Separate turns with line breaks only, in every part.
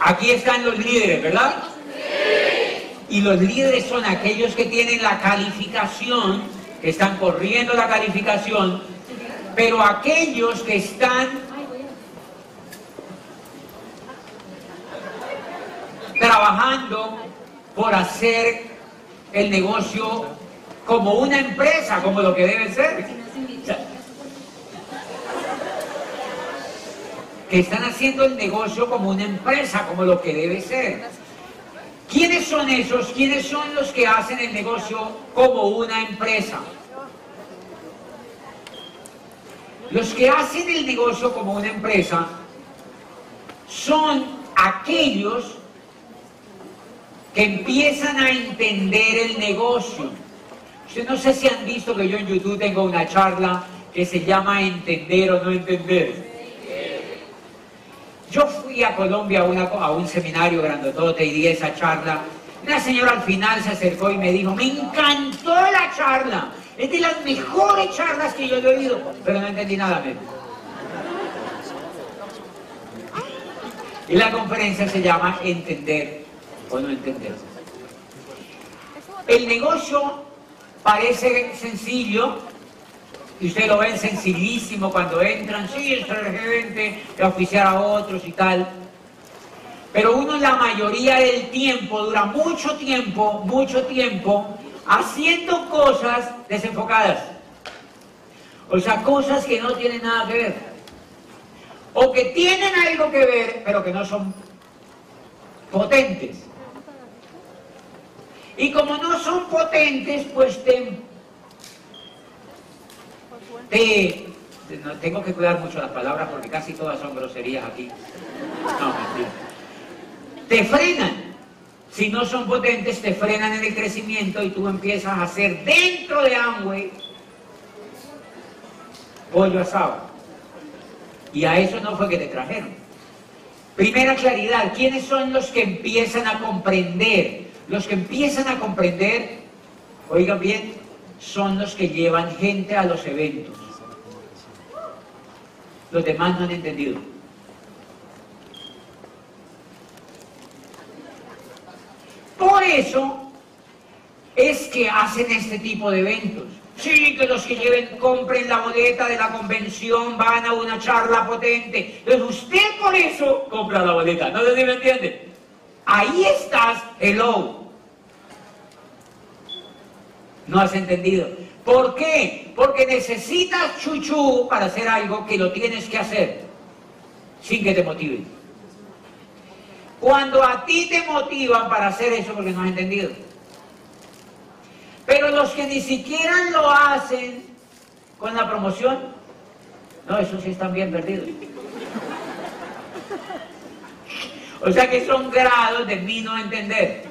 Aquí están los líderes, ¿verdad? Y los líderes son aquellos que tienen la calificación, que están corriendo la calificación, pero aquellos que están trabajando por hacer el negocio como una empresa, como lo que debe ser. Que están haciendo el negocio como una empresa, como lo que debe ser. ¿Quiénes son esos? ¿Quiénes son los que hacen el negocio como una empresa? Los que hacen el negocio como una empresa son aquellos que empiezan a entender el negocio. Yo no sé si han visto que yo en YouTube tengo una charla que se llama Entender o no entender. Yo fui a Colombia a, un seminario grandotote y di esa charla. Una señora al final se acercó y me dijo, me encantó la charla. Es de las mejores charlas que yo he oído, pero no entendí nada. menos. Y la conferencia se llama Entender o no entender. El negocio parece sencillo, y ustedes lo ven sencillísimo cuando entran, sí, es gerente, de oficiar a otros y tal. Pero uno la mayoría del tiempo, dura mucho tiempo, mucho tiempo, haciendo cosas desenfocadas. O sea, cosas que no tienen nada que ver. O que tienen algo que ver, pero que no son potentes. Y como no son potentes, pues te te, no, tengo que cuidar mucho las palabras porque casi todas son groserías aquí. No. Te frenan. Si no son potentes, te frenan en el crecimiento y tú empiezas a hacer dentro de Amway pollo asado. Y a eso no fue que te trajeron. Primera claridad, ¿quiénes son los que empiezan a comprender? Los que empiezan a comprender, oigan bien, son los que llevan gente a los eventos. Los demás no han entendido. Por eso es que hacen este tipo de eventos. Sí, que los que lleven, compren la boleta de la convención, van a una charla potente. Entonces usted por eso compra la boleta. No sé me entiende. Ahí estás, hello. No has entendido. ¿Por qué? Porque necesitas chuchu para hacer algo que lo tienes que hacer sin que te motive. Cuando a ti te motivan para hacer eso porque no has entendido. Pero los que ni siquiera lo hacen con la promoción, no, esos sí están bien perdidos. O sea que son grados de mí no entender.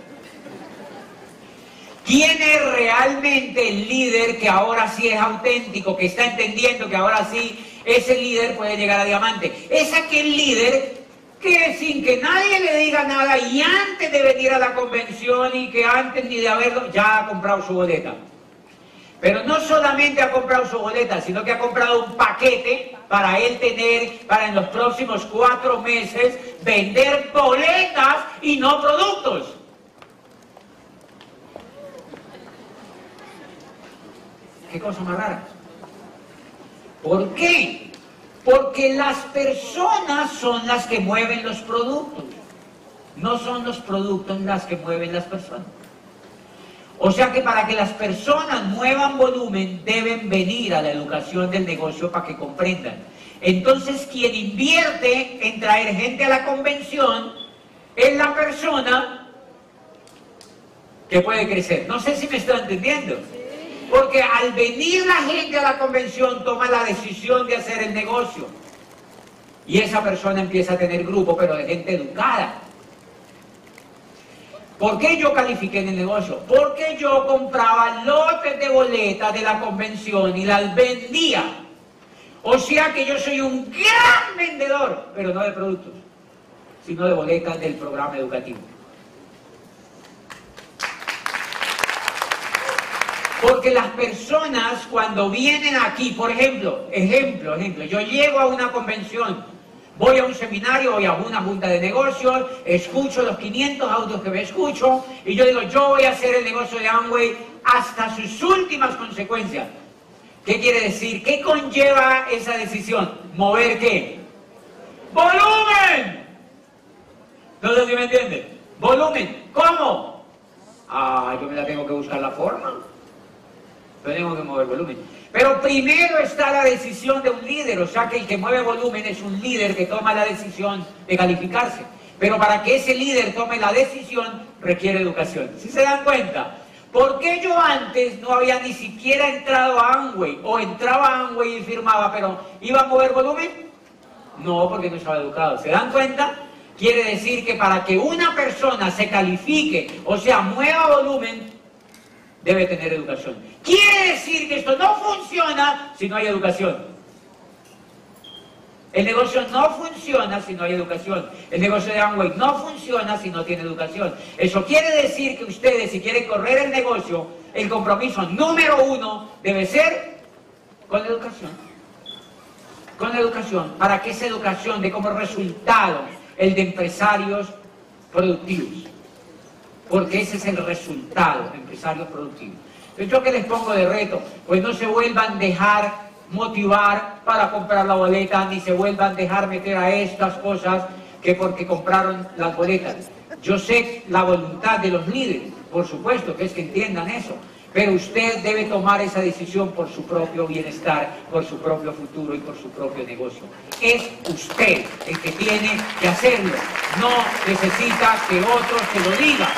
¿Quién es realmente el líder que ahora sí es auténtico, que está entendiendo que ahora sí ese líder puede llegar a diamante? Es aquel líder que sin que nadie le diga nada y antes de venir a la convención y que antes ni de haberlo, ya ha comprado su boleta. Pero no solamente ha comprado su boleta, sino que ha comprado un paquete para él tener, para en los próximos cuatro meses, vender boletas y no productos. Qué cosa más rara. ¿Por qué? Porque las personas son las que mueven los productos. No son los productos las que mueven las personas. O sea que para que las personas muevan volumen deben venir a la educación del negocio para que comprendan. Entonces quien invierte en traer gente a la convención es la persona que puede crecer. No sé si me está entendiendo. Porque al venir la gente a la convención toma la decisión de hacer el negocio. Y esa persona empieza a tener grupo, pero de gente educada. ¿Por qué yo califiqué en el negocio? Porque yo compraba lotes de boletas de la convención y las vendía. O sea que yo soy un gran vendedor, pero no de productos, sino de boletas del programa educativo. Porque las personas cuando vienen aquí, por ejemplo, ejemplo, ejemplo, yo llego a una convención Voy a un seminario, voy a una junta de negocios, escucho los 500 audios que me escucho y yo digo, yo voy a hacer el negocio de Amway hasta sus últimas consecuencias. ¿Qué quiere decir? ¿Qué conlleva esa decisión? ¿Mover qué? ¡Volumen! No sé me entienden. Volumen. ¿Cómo? Ah, yo me la tengo que buscar la forma. Tengo que mover volumen. Pero primero está la decisión de un líder, o sea que el que mueve volumen es un líder que toma la decisión de calificarse. Pero para que ese líder tome la decisión requiere educación. ¿Sí se dan cuenta? ¿Por qué yo antes no había ni siquiera entrado a Amway? O entraba a Amway y firmaba, pero ¿iba a mover volumen? No, porque no estaba educado. ¿Se dan cuenta? Quiere decir que para que una persona se califique, o sea, mueva volumen, debe tener educación. Quiere decir que esto no funciona si no hay educación. El negocio no funciona si no hay educación. El negocio de Amway no funciona si no tiene educación. Eso quiere decir que ustedes, si quieren correr el negocio, el compromiso número uno debe ser con educación. Con educación, para que esa educación dé como resultado el de empresarios productivos porque ese es el resultado, empresarios productivos. ¿yo qué les pongo de reto? Pues no se vuelvan a dejar motivar para comprar la boleta, ni se vuelvan a dejar meter a estas cosas que porque compraron las boletas. Yo sé la voluntad de los líderes, por supuesto, que es que entiendan eso, pero usted debe tomar esa decisión por su propio bienestar, por su propio futuro y por su propio negocio. Es usted el que tiene que hacerlo, no necesita que otros se lo digan.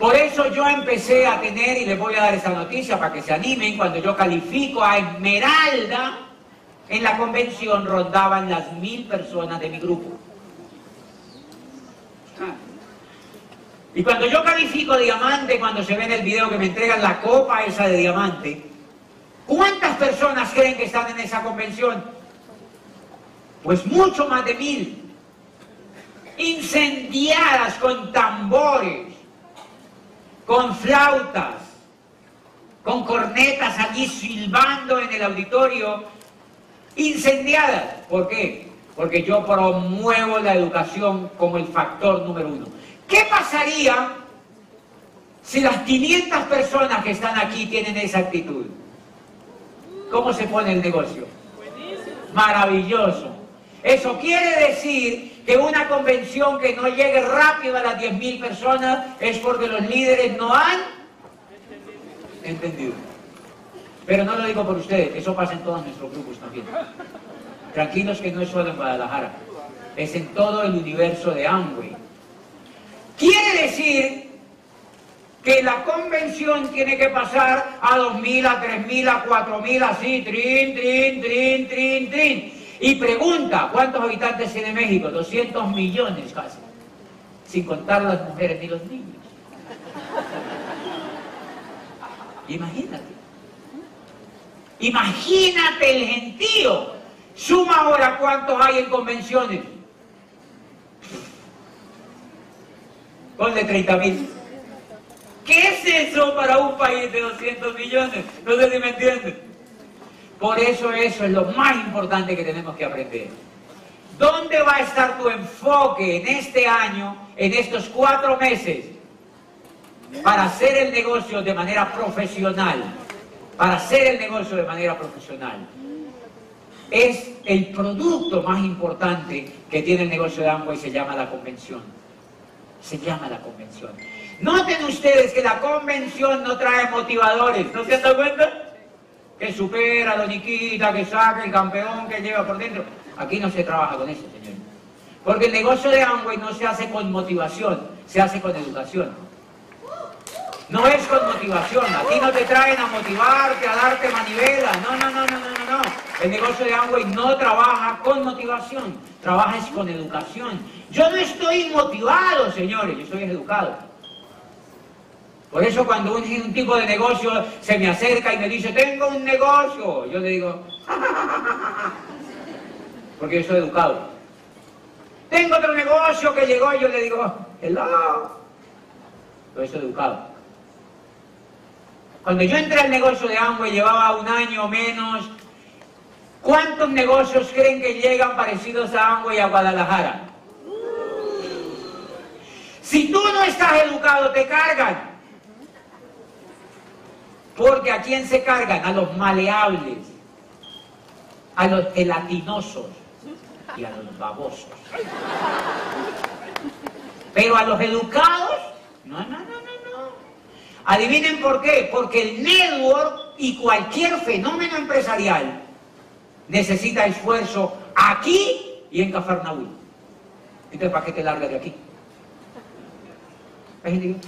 Por eso yo empecé a tener, y les voy a dar esa noticia para que se animen, cuando yo califico a Esmeralda, en la convención rondaban las mil personas de mi grupo. Ah. Y cuando yo califico diamante, cuando se ve en el video que me entregan la copa esa de diamante, ¿cuántas personas creen que están en esa convención? Pues mucho más de mil. Incendiadas con tambores, con flautas, con cornetas allí silbando en el auditorio, incendiadas. ¿Por qué? Porque yo promuevo la educación como el factor número uno. ¿Qué pasaría si las 500 personas que están aquí tienen esa actitud? ¿Cómo se pone el negocio? Maravilloso. Eso quiere decir que una convención que no llegue rápido a las 10.000 personas es porque los líderes no han entendido. Pero no lo digo por ustedes, eso pasa en todos nuestros grupos también. Tranquilos que no es solo en Guadalajara, es en todo el universo de Amway. Quiere decir que la convención tiene que pasar a 2.000, a 3.000, a 4.000, así, trin, trin, trin, trin, trin. Y pregunta, ¿cuántos habitantes tiene México? 200 millones casi, sin contar las mujeres ni los niños. Imagínate. Imagínate el gentío. Suma ahora cuántos hay en convenciones. Ponle 30 mil. ¿Qué es eso para un país de 200 millones? No sé si me entienden. Por eso eso es lo más importante que tenemos que aprender. ¿Dónde va a estar tu enfoque en este año, en estos cuatro meses, para hacer el negocio de manera profesional? Para hacer el negocio de manera profesional. Es el producto más importante que tiene el negocio de Amway se llama la convención. Se llama la convención. Noten ustedes que la convención no trae motivadores, ¿no se han dado cuenta? Que supera, lo niquita, que saca el campeón, que lleva por dentro. Aquí no se trabaja con eso, señor. Porque el negocio de Amway no se hace con motivación, se hace con educación. No es con motivación, aquí no te traen a motivarte, a darte manivela, no, no, no, no, no, no. no. El negocio de Amway no trabaja con motivación, trabaja es con educación. Yo no estoy motivado, señores, yo soy educado. Por eso cuando un, tipo de negocio se me acerca y me dice, tengo un negocio, yo le digo, porque yo soy educado. Tengo otro negocio que llegó y yo le digo, hello. Yo soy educado. Cuando yo entré al negocio de Amway, llevaba un año o menos, ¿cuántos negocios creen que llegan parecidos a Amway a Guadalajara? Si tú no estás educado, te cargan. Porque ¿a quién se cargan? A los maleables, a los gelatinosos y a los babosos. Pero a los educados, no, no, no, no, no. Adivinen por qué. Porque el network y cualquier fenómeno empresarial necesita esfuerzo aquí y en Cafarnaúl. Entonces, ¿para qué te largas de aquí?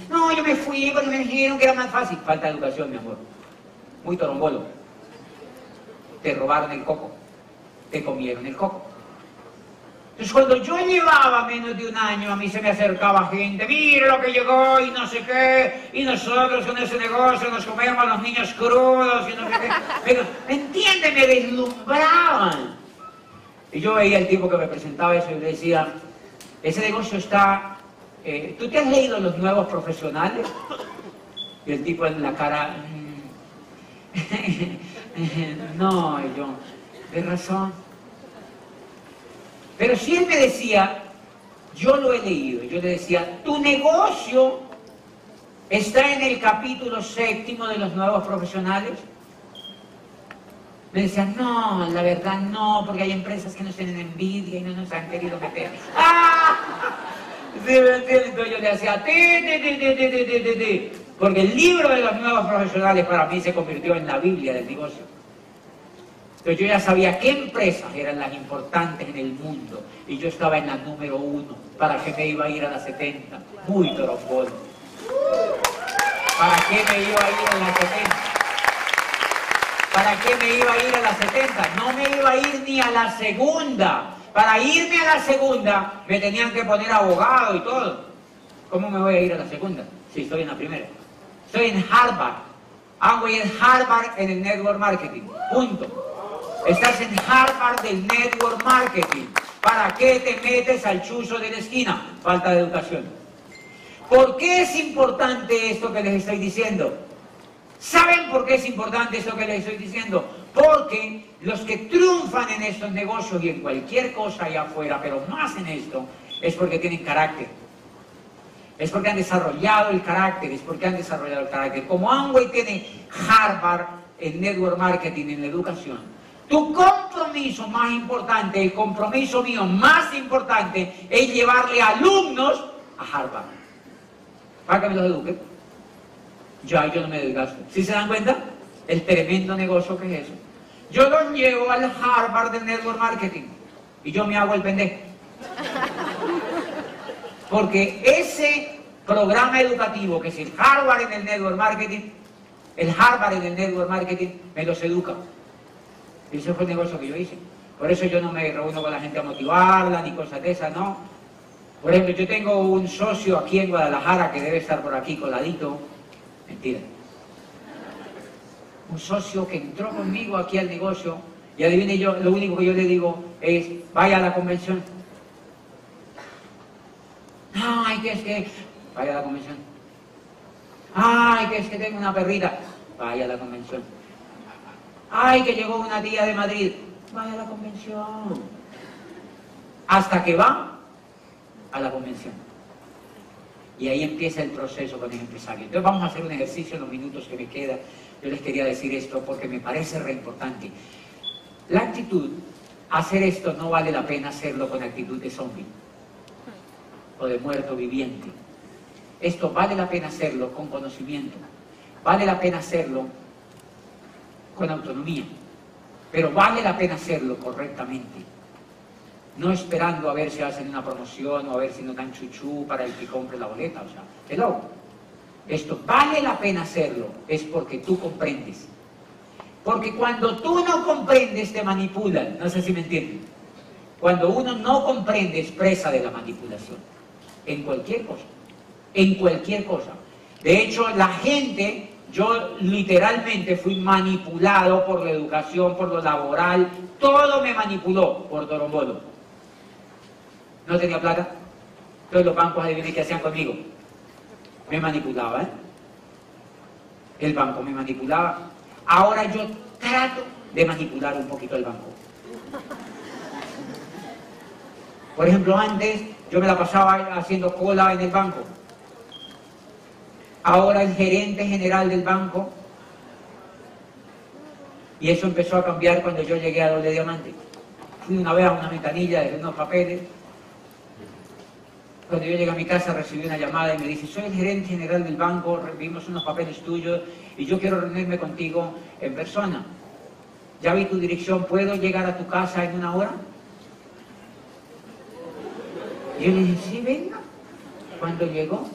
No, yo me fui porque me dijeron que era más fácil. Falta de educación, mi amor. Muy torombolo. Te robaron el coco. Te comieron el coco. Entonces cuando yo llevaba menos de un año, a mí se me acercaba gente, mire lo que llegó y no sé qué, y nosotros con ese negocio nos comemos a los niños crudos y no sé qué. Pero, ¿entiende? Me deslumbraban. Y yo veía el tipo que me presentaba eso y le decía, ese negocio está... Eh, ¿Tú te has leído los nuevos profesionales? Y el tipo en la cara... Mm, no, yo, de razón. Pero si él me decía, yo lo he leído, yo le decía, tu negocio está en el capítulo séptimo de los nuevos profesionales. Me decían, no, la verdad no, porque hay empresas que nos tienen envidia y no nos han querido meter. ¡Ah! Entonces yo le decía, porque el libro de los nuevos profesionales para mí se convirtió en la Biblia del negocio. Entonces yo ya sabía qué empresas eran las importantes en el mundo y yo estaba en la número uno. ¿Para qué me iba a ir a la 70? Muy trombón. ¿Para qué me iba a ir a la 70? ¿Para qué me iba a ir a la 70? No me iba a ir ni a la segunda. Para irme a la segunda me tenían que poner abogado y todo. ¿Cómo me voy a ir a la segunda si estoy en la primera? Estoy en Harvard. Amway en Harvard en el Network Marketing. Punto. Estás en Harvard del Network Marketing. ¿Para qué te metes al chuzo de la esquina? Falta de educación. ¿Por qué es importante esto que les estoy diciendo? ¿Saben por qué es importante esto que les estoy diciendo? Porque los que triunfan en estos negocios y en cualquier cosa allá afuera, pero más en esto, es porque tienen carácter. Es porque han desarrollado el carácter, es porque han desarrollado el carácter. Como Amway tiene Harvard en Network Marketing, en la educación, tu compromiso más importante, el compromiso mío más importante es llevarle alumnos a Harvard. Para que me los eduque. Ya yo no me desgasto. ¿Sí se dan cuenta? El tremendo negocio que es eso. Yo los llevo al Harvard de Network Marketing y yo me hago el pendejo. Porque ese programa educativo que es el Harvard en el Network Marketing, el Harvard en el Network Marketing, me los educa. Y ese fue el negocio que yo hice. Por eso yo no me reúno con la gente a motivarla ni cosas de esas, no. Por ejemplo, yo tengo un socio aquí en Guadalajara que debe estar por aquí coladito. Mentira. Un socio que entró conmigo aquí al negocio y adivine yo, lo único que yo le digo es, vaya a la convención. Ay, que es que, vaya a la convención. Ay, que es que tengo una perrita, vaya a la convención. Ay, que llegó una tía de Madrid. Vaya a la convención. Hasta que va a la convención. Y ahí empieza el proceso con el empresario. Entonces vamos a hacer un ejercicio en los minutos que me queda. Yo les quería decir esto porque me parece re importante. La actitud, hacer esto no vale la pena hacerlo con actitud de zombie o de muerto viviente. Esto vale la pena hacerlo con conocimiento. Vale la pena hacerlo con autonomía. Pero vale la pena hacerlo correctamente. No esperando a ver si hacen una promoción o a ver si no dan chuchú para el que compre la boleta. O sea, hello. Esto vale la pena hacerlo, es porque tú comprendes Porque cuando tú no comprendes, te manipulan. No sé si me entienden. Cuando uno no comprende, es presa de la manipulación. En cualquier cosa. En cualquier cosa. De hecho, la gente, yo literalmente fui manipulado por la educación, por lo laboral. Todo me manipuló por Torombolo. No tenía plata. Todos los bancos adivinen qué hacían conmigo. Me manipulaban. El banco me manipulaba. Ahora yo trato de manipular un poquito el banco. Por ejemplo, antes yo me la pasaba haciendo cola en el banco. Ahora el gerente general del banco. Y eso empezó a cambiar cuando yo llegué a Doble Diamante. Fui una vez a una ventanilla de unos papeles. Cuando yo llegué a mi casa recibí una llamada y me dice, soy el gerente general del banco, vimos unos papeles tuyos y yo quiero reunirme contigo en persona. Ya vi tu dirección, ¿puedo llegar a tu casa en una hora? Y yo le dije, sí, venga. Cuando llegó,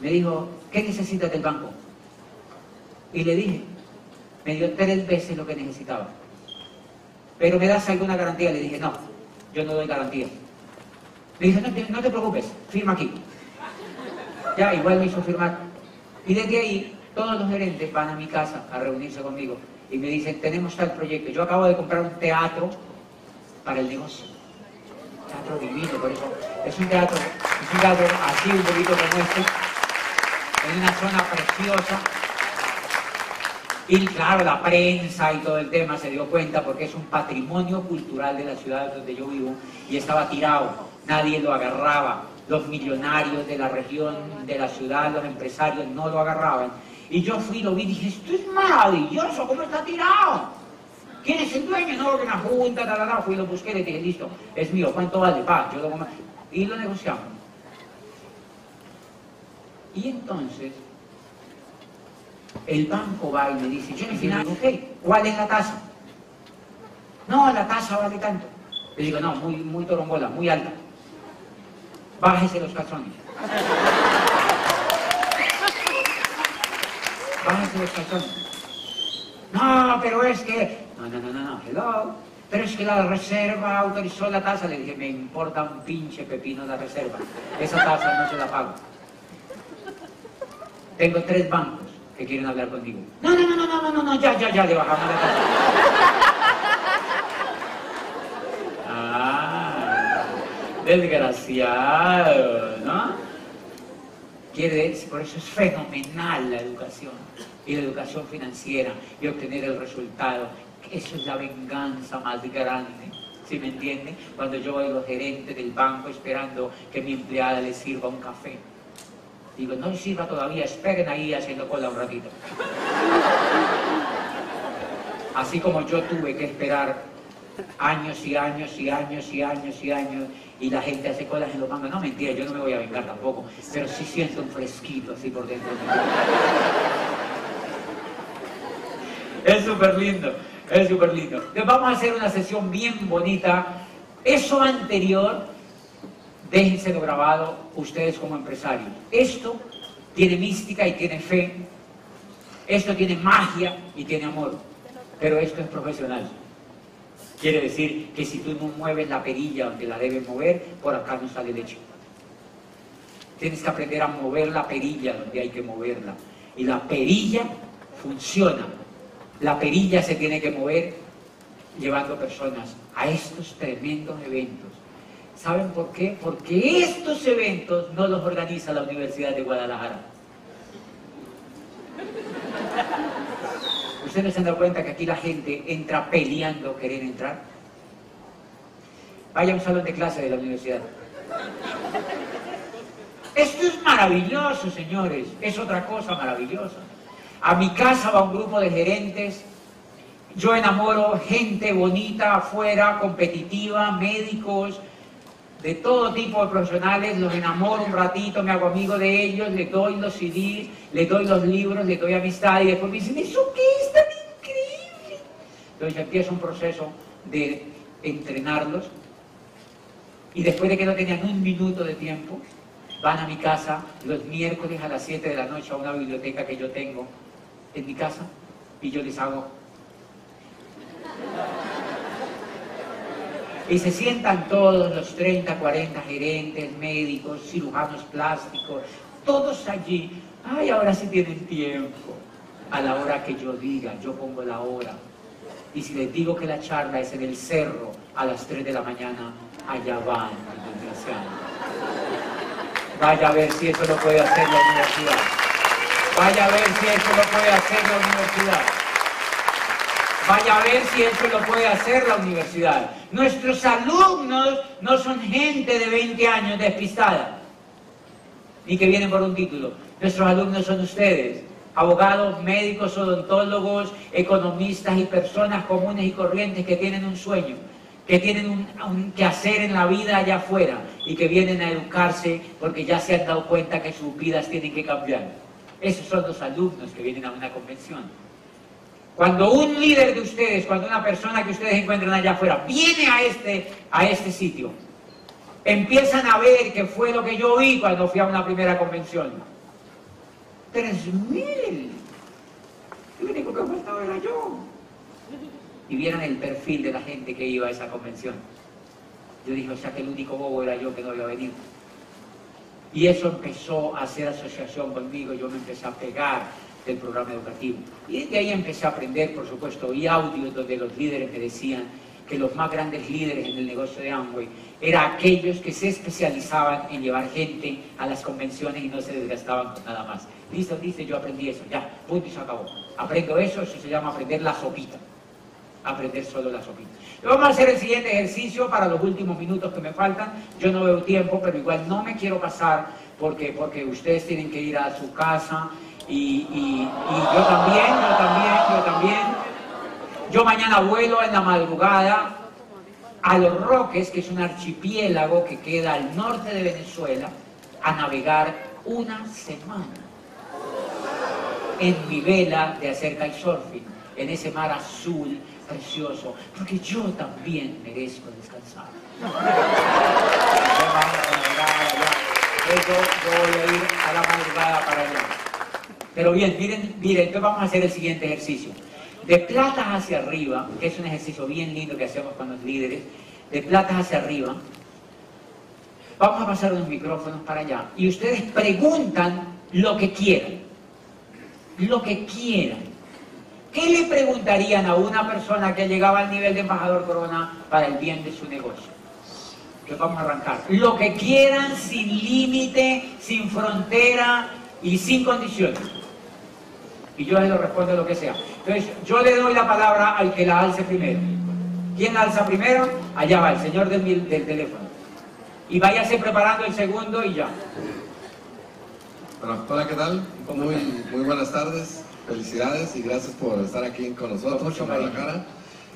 me dijo, ¿qué necesitas del banco? Y le dije, me dio tres veces lo que necesitaba. Pero me das alguna garantía. Le dije, no, yo no doy garantía. Me dice, no te, preocupes, firma aquí. Ya, igual me hizo firmar. Y desde ahí, todos los gerentes van a mi casa a reunirse conmigo y me dicen, tenemos tal proyecto. Yo acabo de comprar un teatro para el negocio. Teatro divino, por eso. Es un teatro, es un teatro así, un poquito como este, en una zona preciosa. Y claro, la prensa y todo el tema se dio cuenta porque es un patrimonio cultural de la ciudad donde yo vivo y estaba tirado, nadie lo agarraba. Los millonarios de la región, de la ciudad, los empresarios no lo agarraban. Y yo fui, lo vi y dije, esto es maravilloso, ¿cómo está tirado? ¿Quién es el dueño? No, que una junta, tal, Fui, lo busqué, le dije, listo, es mío, ¿cuánto vale? Pa, yo lo Y lo negociamos. Y entonces, el banco va y me dice, yo al final, ok, ¿cuál es la tasa? No, la tasa vale tanto. Le digo, no, muy, muy torombola, muy alta. Bájese los calzones. Bájese los calzones. No, pero es que... No, no, no, no, no, hello. Pero es que la reserva autorizó la tasa. Le dije, me importa un pinche pepino la reserva. Esa tasa no se la pago. Tengo tres bancos que quieren hablar contigo. No, no, no, no, no, no, no, ya, ya, ya, le bajamos la tasa. Ah, desgraciado, ¿no? Quiere decir, por eso es fenomenal la educación y la educación financiera y obtener el resultado. Eso es la venganza más grande. ¿Sí me entiende? Cuando yo los gerentes del banco esperando que mi empleada les sirva un café. Digo, no sirva todavía, esperen ahí haciendo cola un ratito. Así como yo tuve que esperar años y años y años y años y años y la gente hace colas en los mangos. No, mentira, yo no me voy a vengar tampoco, pero sí siento un fresquito así por dentro. Es súper lindo, es súper lindo. Entonces vamos a hacer una sesión bien bonita. Eso anterior, déjenselo grabado ustedes como empresarios. Esto tiene mística y tiene fe. Esto tiene magia y tiene amor. Pero esto es profesional. Quiere decir que si tú no mueves la perilla donde la debes mover, por acá no sale leche. Tienes que aprender a mover la perilla donde hay que moverla. Y la perilla funciona. La perilla se tiene que mover llevando personas a estos tremendos eventos. ¿Saben por qué? Porque estos eventos no los organiza la Universidad de Guadalajara. ¿Ustedes se han dado cuenta que aquí la gente entra peleando querer entrar? Vaya a un salón de clase de la universidad. Esto es maravilloso, señores. Es otra cosa maravillosa. A mi casa va un grupo de gerentes. Yo enamoro gente bonita afuera, competitiva, médicos, de todo tipo de profesionales, los enamoro un ratito, me hago amigo de ellos, les doy los CDs, les doy los libros, les doy amistad y después me dicen, ¿eso qué es tan increíble? Entonces empieza un proceso de entrenarlos y después de que no tenían un minuto de tiempo, van a mi casa los miércoles a las 7 de la noche a una biblioteca que yo tengo en mi casa y yo les hago Y se sientan todos los 30, 40 gerentes, médicos, cirujanos plásticos, todos allí. Ay, ahora sí tienen tiempo. A la hora que yo diga, yo pongo la hora. Y si les digo que la charla es en el cerro a las 3 de la mañana, allá van, Vaya a ver si eso lo puede hacer la universidad. Vaya a ver si eso lo puede hacer la universidad. Vaya a ver si eso lo puede hacer la universidad. Nuestros alumnos no son gente de 20 años despistada, ni que vienen por un título. Nuestros alumnos son ustedes, abogados, médicos, odontólogos, economistas y personas comunes y corrientes que tienen un sueño, que tienen un, que hacer en la vida allá afuera y que vienen a educarse porque ya se han dado cuenta que sus vidas tienen que cambiar. Esos son los alumnos que vienen a una convención. Cuando un líder de ustedes, cuando una persona que ustedes encuentran allá afuera viene a este, a este sitio, empiezan a ver que fue lo que yo vi cuando fui a una primera convención. ¡Tres mil! El único que faltaba era yo. Y vieron el perfil de la gente que iba a esa convención. Yo dije, o sea que el único bobo era yo que no había venido. Y eso empezó a hacer asociación conmigo, yo me empecé a pegar del programa educativo. Y desde ahí empecé a aprender, por supuesto, y audios donde los líderes me decían que los más grandes líderes en el negocio de Amway eran aquellos que se especializaban en llevar gente a las convenciones y no se desgastaban con nada más. Listo, dice, yo aprendí eso, ya, punto y se acabó. Aprendo eso, eso se llama aprender la sopita. Aprender solo la sopita. Vamos a hacer el siguiente ejercicio para los últimos minutos que me faltan. Yo no veo tiempo, pero igual no me quiero pasar porque, porque ustedes tienen que ir a su casa y, yo también, yo también, yo también. Yo mañana vuelo en la madrugada a Los Roques, que es un archipiélago que queda al norte de Venezuela, a navegar una semana en mi vela de hacer kitesurfing, en ese mar azul precioso, porque yo también merezco descansar. yo voy a ir a la madrugada para allá. Pero bien, miren, miren, entonces vamos a hacer el siguiente ejercicio. De platas hacia arriba, que es un ejercicio bien lindo que hacemos con los líderes, de platas hacia arriba, vamos a pasar los micrófonos para allá y ustedes preguntan lo que quieran. Lo que quieran. ¿Qué le preguntarían a una persona que llegaba al nivel de embajador corona para el bien de su negocio? Entonces vamos a arrancar. Lo que quieran, sin límite, sin frontera y sin condiciones y yo le respondo lo que sea. Entonces, yo le doy la palabra al que la alce primero. ¿Quién la alza primero? Allá va, el señor del, del teléfono. Y váyase preparando el segundo y ya.
Bueno, hola, ¿qué tal? Muy, muy buenas tardes, felicidades y gracias por estar aquí con nosotros, Mucho la cara.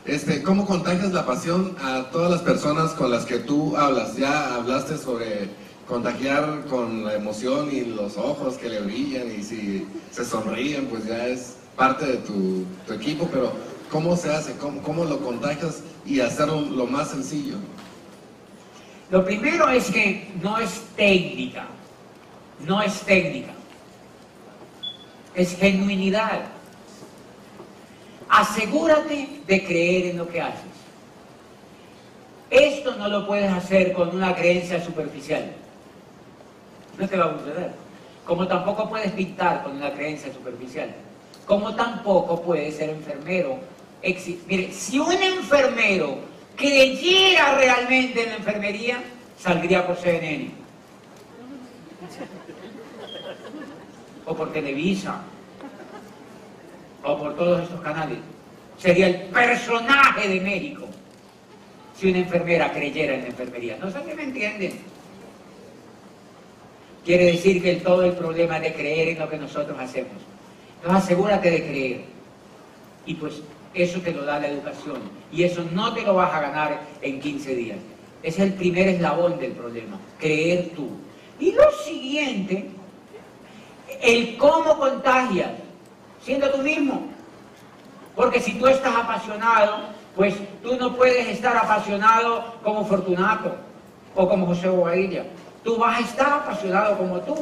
Este, ¿Cómo contagias la pasión a todas las personas con las que tú hablas? Ya hablaste sobre contagiar con la emoción y los ojos que le brillan y si se sonríen, pues ya es parte de tu, equipo, pero ¿cómo se hace? ¿Cómo, lo contagias y hacerlo lo más sencillo?
Lo primero es que no es técnica, no es técnica, es genuinidad. Asegúrate de creer en lo que haces. Esto no lo puedes hacer con una creencia superficial no te va a suceder. Como tampoco puedes pintar con una creencia superficial. Como tampoco puedes ser enfermero. Mire, si un enfermero creyera realmente en la enfermería, saldría por CNN. O por Televisa. O por todos estos canales. Sería el personaje de médico si una enfermera creyera en la enfermería. No sé si me entienden. Quiere decir que todo el problema es de creer en lo que nosotros hacemos. Entonces asegúrate de creer. Y pues eso te lo da la educación. Y eso no te lo vas a ganar en 15 días. Es el primer eslabón del problema. Creer tú. Y lo siguiente, el cómo contagias, siendo tú mismo. Porque si tú estás apasionado, pues tú no puedes estar apasionado como Fortunato o como José Bobadilla tú vas a estar apasionado como tú.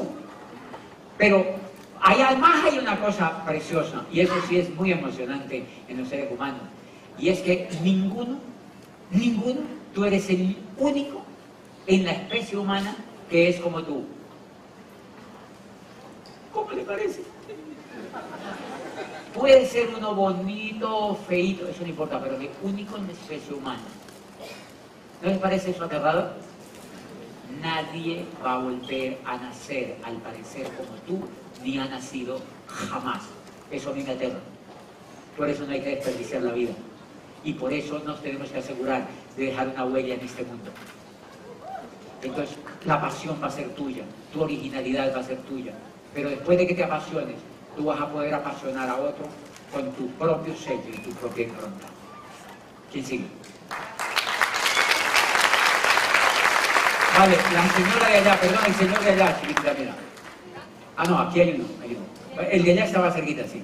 Pero hay, además hay una cosa preciosa, y eso sí es muy emocionante en los seres humanos, Y es que ninguno, ninguno, tú eres el único en la especie humana que es como tú. ¿Cómo le parece? Puede ser uno bonito, feito, eso no importa, pero el único en la especie humana. ¿No les parece eso aterrador? Nadie va a volver a nacer, al parecer, como tú, ni ha nacido jamás. Eso a mí me aterra. Por eso no hay que desperdiciar la vida. Y por eso nos tenemos que asegurar de dejar una huella en este mundo. Entonces, la pasión va a ser tuya, tu originalidad va a ser tuya. Pero después de que te apasiones, tú vas a poder apasionar a otro con tu propio sello y tu propia impronta. ¿Quién sigue? Vale, la señora de allá, perdón, el señor de allá, chiquitita, mira. Ah, no, aquí hay uno, hay uno. El de allá estaba cerquita, sí.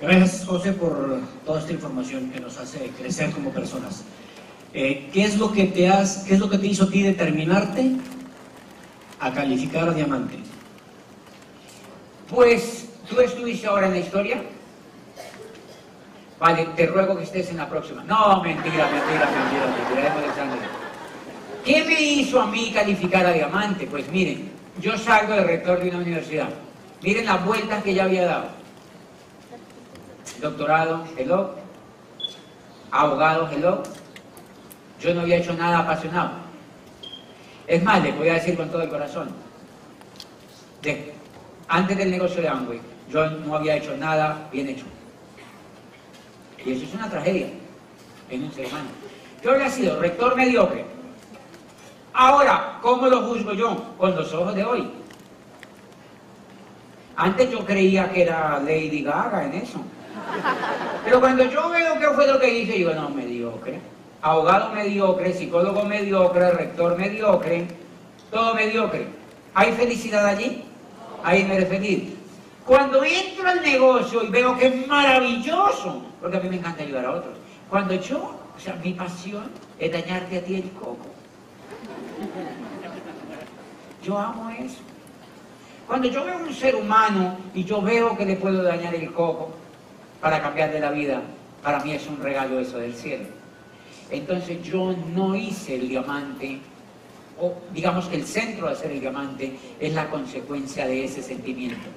Gracias, José, por toda esta información que nos hace crecer como personas. Eh, ¿qué, es lo que te has, ¿Qué es lo que te hizo a ti determinarte a calificar a diamante?
Pues, ¿tú estuviste ahora en la historia? Vale, te ruego que estés en la próxima. No, mentira, mentira, mentira, mentira, Alexander. ¿Qué me hizo a mí calificar a diamante? Pues miren, yo salgo de rector de una universidad. Miren las vueltas que ya había dado. Doctorado, hello. Abogado, hello. Yo no había hecho nada apasionado. Es más, les voy a decir con todo el corazón. Antes del negocio de Amway, yo no había hecho nada bien hecho. Y eso es una tragedia en un ser humano. Yo había sido rector mediocre. Ahora, ¿cómo lo juzgo yo? Con los ojos de hoy. Antes yo creía que era Lady Gaga en eso. Pero cuando yo veo qué fue lo que hice, digo, no, mediocre. Abogado mediocre, psicólogo mediocre, rector mediocre, todo mediocre. ¿Hay felicidad allí? Ahí me feliz. Cuando entro al negocio y veo que es maravilloso, porque a mí me encanta ayudar a otros. Cuando yo, o sea, mi pasión es dañarte a ti el coco. Yo amo eso. Cuando yo veo un ser humano y yo veo que le puedo dañar el coco para cambiarle la vida, para mí es un regalo eso del cielo. Entonces yo no hice el diamante, o digamos que el centro de hacer el diamante es la consecuencia de ese sentimiento.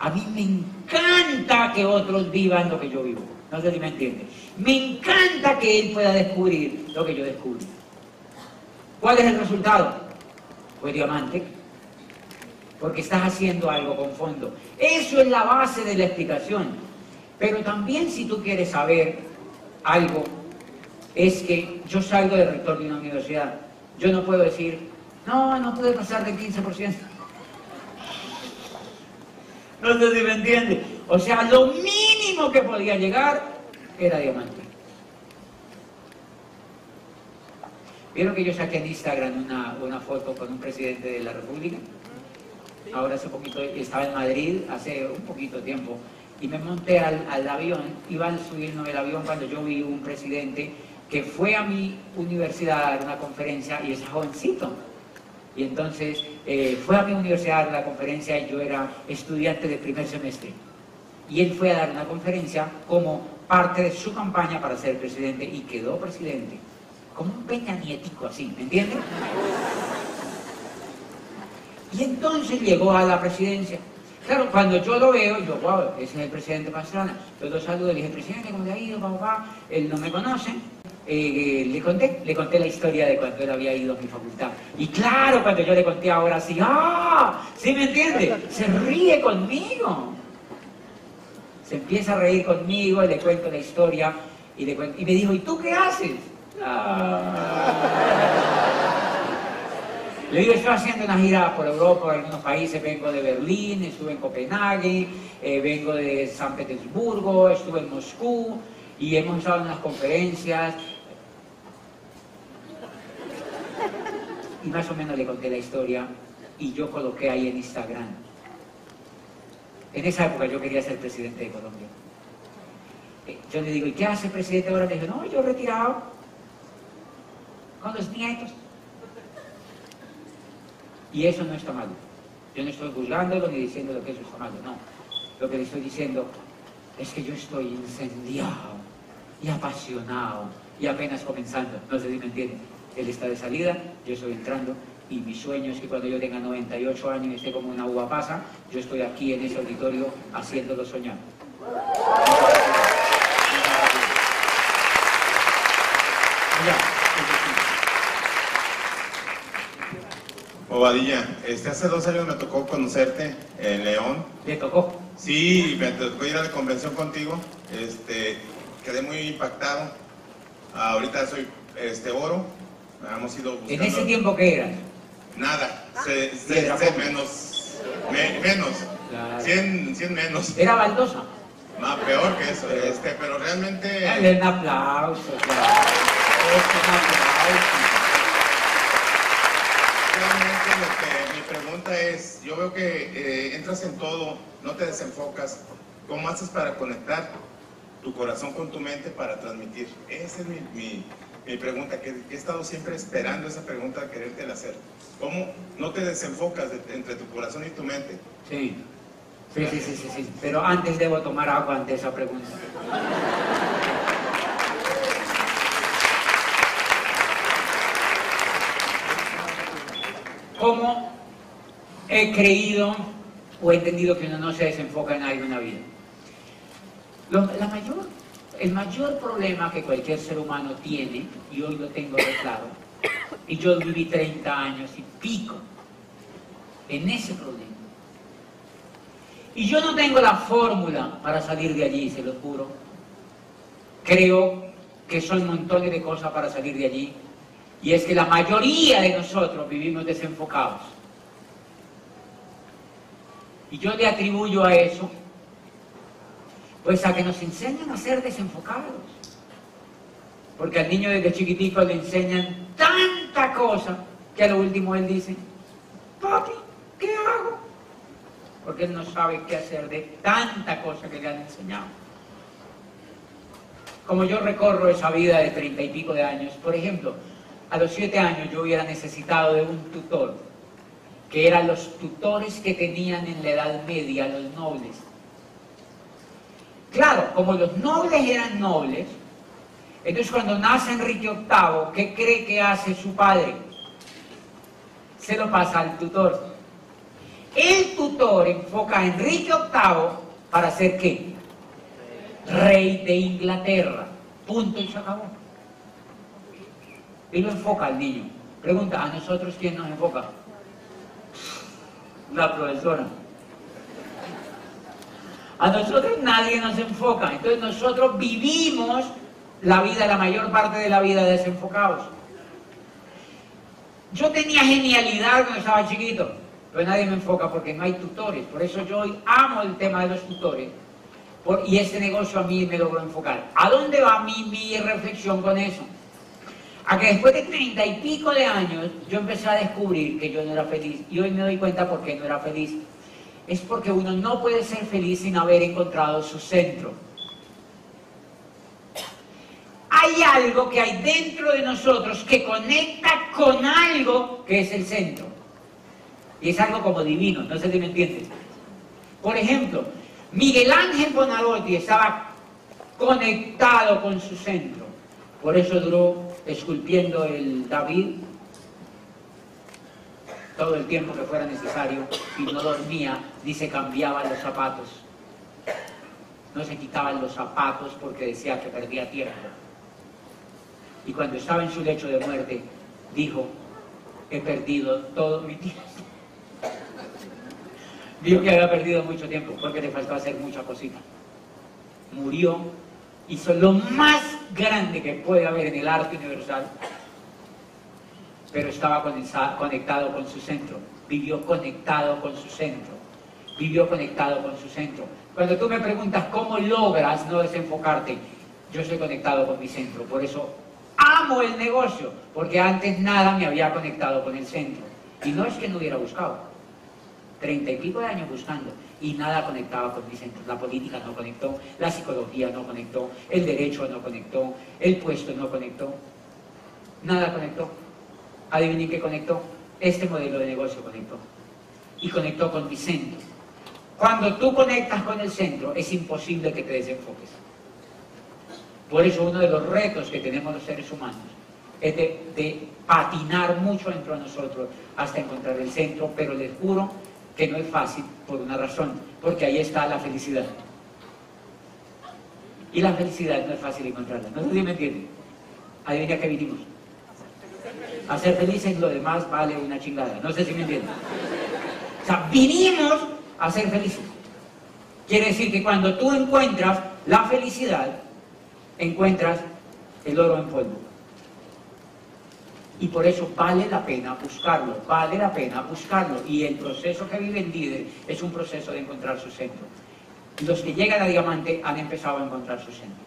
A mí me encanta que otros vivan lo que yo vivo. No sé si me entiende. Me encanta que él pueda descubrir lo que yo descubrí. ¿Cuál es el resultado? Pues diamante. Porque estás haciendo algo con fondo. Eso es la base de la explicación. Pero también si tú quieres saber algo, es que yo salgo de rector de una universidad. Yo no puedo decir, no, no puede pasar del 15%. No sé si me entiende. O sea, lo mínimo que podía llegar era diamante. ¿Vieron que yo saqué en Instagram una, una foto con un presidente de la República? Ahora hace poquito, estaba en Madrid hace un poquito tiempo y me monté al, al avión, iba a subirnos el avión cuando yo vi un presidente que fue a mi universidad a dar una conferencia y es jovencito. Y entonces eh, fue a mi universidad a dar la conferencia y yo era estudiante de primer semestre. Y él fue a dar una conferencia como parte de su campaña para ser presidente y quedó presidente. Como un peña nietico así, ¿me entiendes? Y entonces llegó a la presidencia. Claro, cuando yo lo veo, yo, wow, ese es el presidente Pastrana. Yo lo saludo y le dije, presidente, ¿cómo le ha ido? Él no me conoce. Eh, le conté, le conté la historia de cuando él había ido a mi facultad. Y claro, cuando yo le conté ahora sí, ¡ah! ¿Sí me entiende? Se ríe conmigo. Se empieza a reír conmigo, le cuento la historia y, y me dijo, ¿y tú qué haces? Le digo, estoy haciendo una gira por Europa, por algunos países, vengo de Berlín, estuve en Copenhague, eh, vengo de San Petersburgo, estuve en Moscú y hemos estado en unas conferencias. Y más o menos le conté la historia y yo coloqué ahí en Instagram. En esa época yo quería ser presidente de Colombia. Eh, yo le digo, ¿y qué hace el presidente ahora? Le digo, no, yo retirado con los nietos. Y eso no está malo. Yo no estoy juzgándolo ni diciendo que eso está malo, no. Lo que le estoy diciendo, es que yo estoy incendiado y apasionado y apenas comenzando. No sé si me entienden. Él está de salida, yo estoy entrando y mi sueño es que cuando yo tenga 98 años y esté como una uva pasa, yo estoy aquí en ese auditorio haciéndolo soñar.
Bobadilla, este, hace dos años me tocó conocerte en León.
¿Le tocó?
Sí, me tocó ir a la convención contigo. Este, quedé muy impactado. Ahorita soy este, oro. Hemos ido buscando...
¿En ese tiempo qué eras?
Nada, se, se-
Piedra
se-
Poma.
menos. me- menos.
Claro.
100, 100 menos.
Era baldosa.
Más peor que eso. Este, pero realmente.
Dale un aplauso, claro. Es un aplauso.
Que mi pregunta es, yo veo que eh, entras en todo, no te desenfocas. ¿Cómo haces para conectar tu corazón con tu mente para transmitir? Esa es mi, mi- mi pregunta, que he estado siempre esperando esa pregunta, quererte hacer. ¿Cómo no te desenfocas de- entre tu corazón y tu mente?
Sí. Sí, sí, sí, sí, sí. Pero antes debo tomar agua ante esa pregunta. ¿Cómo he creído o he entendido que uno no se desenfoca en algo en la vida? Lo- mayor, el mayor problema que cualquier ser humano tiene, y hoy lo tengo de claro, y yo viví 30 años y pico en ese problema. Y yo no tengo la fórmula para salir de allí, se lo juro. Creo que son montones de cosas para salir de allí. Y es que la mayoría de nosotros vivimos desenfocados. Y yo le atribuyo a eso, pues a que nos enseñan a ser desenfocados. Porque al niño desde chiquitico le enseñan tanta cosa que a lo último él dice, papi, ¿qué hago? porque él no sabe qué hacer de tanta cosa que le han enseñado. Como yo recorro esa vida de treinta y pico de años, por ejemplo, a los siete años yo hubiera necesitado de un tutor, que eran los tutores que tenían en la Edad Media los nobles. Claro, como los nobles eran nobles, entonces cuando nace Enrique VIII, ¿qué cree que hace su padre? Se lo pasa al tutor. El tutor enfoca a Enrique VIII para ser qué? Rey de Inglaterra. Punto y se acabó. Y lo enfoca al niño. Pregunta, ¿a nosotros quién nos enfoca? La profesora. A nosotros nadie nos enfoca. Entonces nosotros vivimos la vida, la mayor parte de la vida desenfocados. Yo tenía genialidad cuando estaba chiquito, pero nadie me enfoca porque no hay tutores. Por eso yo hoy amo el tema de los tutores. Y este negocio a mí me logró enfocar. ¿A dónde va mi, mi reflexión con eso? A que después de treinta y pico de años yo empecé a descubrir que yo no era feliz. Y hoy me doy cuenta por qué no era feliz. Es porque uno no puede ser feliz sin haber encontrado su centro. Hay algo que hay dentro de nosotros que conecta con algo que es el centro. Y es algo como divino, no sé si me entiendes. Por ejemplo, Miguel Ángel Bonarotti estaba conectado con su centro. Por eso duró esculpiendo el David todo el tiempo que fuera necesario y no dormía ni se cambiaban los zapatos. No se quitaban los zapatos porque decía que perdía tiempo. Y cuando estaba en su lecho de muerte, dijo, he perdido todo mi tiempo. Dijo que había perdido mucho tiempo porque le faltó hacer muchas cositas. Murió, hizo lo más grande que puede haber en el arte universal, pero estaba conecta- conectado con su centro, vivió conectado con su centro, vivió conectado con su centro. Cuando tú me preguntas cómo logras no desenfocarte, yo estoy conectado con mi centro, por eso amo el negocio, porque antes nada me había conectado con el centro. Y no es que no hubiera buscado, treinta y pico de años buscando y nada conectaba con mi centro. La política no conectó, la psicología no conectó, el derecho no conectó, el puesto no conectó, nada conectó. Adivinen qué conectó. Este modelo de negocio conectó. Y conectó con mi centro. Cuando tú conectas con el centro, es imposible que te desenfoques. Por eso uno de los retos que tenemos los seres humanos es de, patinar mucho dentro de nosotros hasta encontrar el centro, pero les juro que no es fácil por una razón, porque ahí está la felicidad. Y la felicidad no es fácil encontrarla. No sé si me entienden. Adivina que vinimos. A ser felices, lo demás vale una chingada. No sé si me entienden. O sea, vinimos a ser felices. Quiere decir que cuando tú encuentras la felicidad, encuentras el oro en polvo. Y por eso vale la pena buscarlo, vale la pena buscarlo. Y el proceso que vive el líder es un proceso de encontrar su centro. Los que llegan a diamante han empezado a encontrar su centro.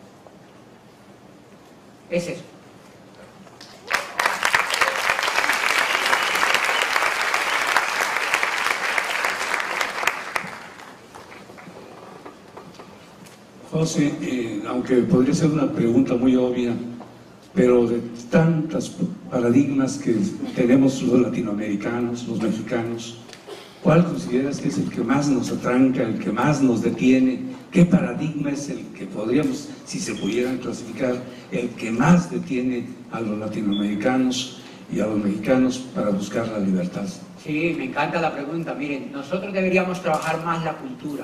Es eso.
José, eh, aunque podría ser una pregunta muy obvia, pero de tantos paradigmas que tenemos los latinoamericanos, los mexicanos, ¿cuál consideras que es el que más nos atranca, el que más nos detiene? ¿Qué paradigma es el que podríamos, si se pudieran clasificar, el que más detiene a los latinoamericanos y a los mexicanos para buscar la libertad?
Sí, me encanta la pregunta. Miren, nosotros deberíamos trabajar más la cultura.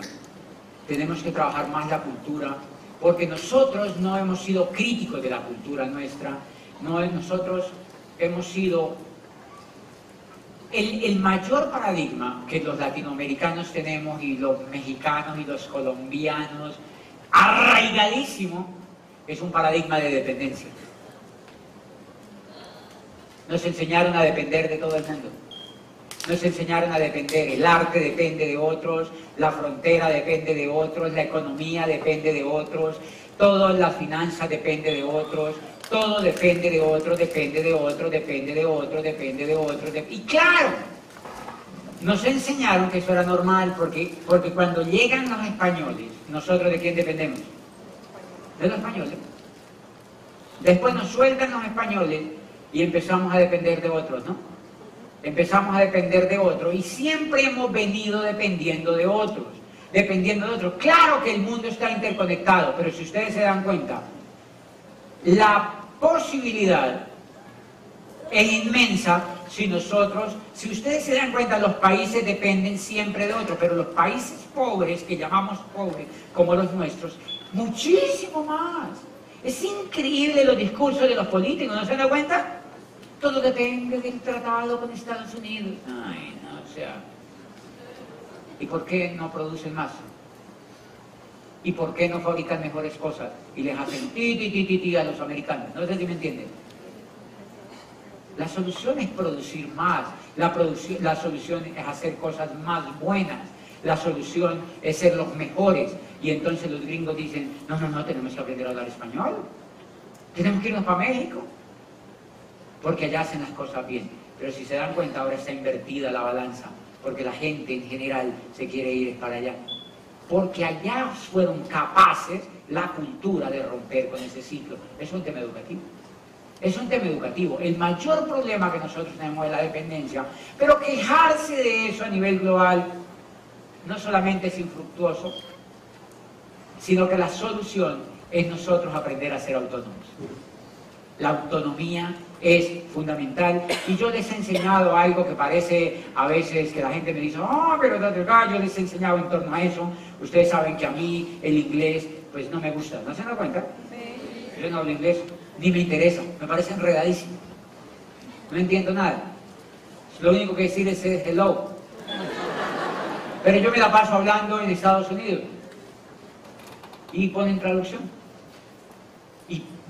Tenemos que trabajar más la cultura porque nosotros no hemos sido críticos de la cultura nuestra, no, nosotros hemos sido el, el, mayor paradigma que los latinoamericanos tenemos y los mexicanos y los colombianos, arraigadísimo, es un paradigma de dependencia. Nos enseñaron a depender de todo el mundo. Nos enseñaron a depender, el arte depende de otros, la frontera depende de otros, la economía depende de otros, toda la finanza depende de otros, todo depende de otros, depende de otros, depende de otros, depende de otros. Y claro, nos enseñaron que eso era normal, porque, porque cuando llegan los españoles, nosotros de quién dependemos? De los españoles. Después nos sueltan los españoles y empezamos a depender de otros, ¿no? Empezamos a depender de otros y siempre hemos venido dependiendo de otros, dependiendo de otros. Claro que el mundo está interconectado, pero si ustedes se dan cuenta, la posibilidad es inmensa si nosotros, si ustedes se dan cuenta, los países dependen siempre de otros, pero los países pobres, que llamamos pobres, como los nuestros, muchísimo más. Es increíble los discursos de los políticos, ¿no se dan cuenta? Todo depende del tratado con Estados Unidos. Ay, no, o sea. ¿Y por qué no producen más? ¿Y por qué no fabrican mejores cosas? Y les hacen ti, ti, ti, ti, ti a los americanos. No sé si me entienden. La solución es producir más. La, la solución es hacer cosas más buenas. La solución es ser los mejores. Y entonces los gringos dicen, no, no, no, tenemos que aprender a hablar español. Tenemos que irnos para México porque allá hacen las cosas bien. Pero si se dan cuenta, ahora está invertida la balanza, porque la gente en general se quiere ir para allá. Porque allá fueron capaces la cultura de romper con ese ciclo. Es un tema educativo. Es un tema educativo. El mayor problema que nosotros tenemos es la dependencia. Pero quejarse de eso a nivel global no solamente es infructuoso, sino que la solución es nosotros aprender a ser autónomos. La autonomía es fundamental. Y yo les he enseñado algo que parece a veces que la gente me dice, oh, pero yo les he enseñado en torno a eso. Ustedes saben que a mí el inglés pues no me gusta. ¿No se dan cuenta? Yo no hablo inglés, ni me interesa, me parece enredadísimo. No entiendo nada. Lo único que decir es hello. Pero yo me la paso hablando en Estados Unidos. Y ponen traducción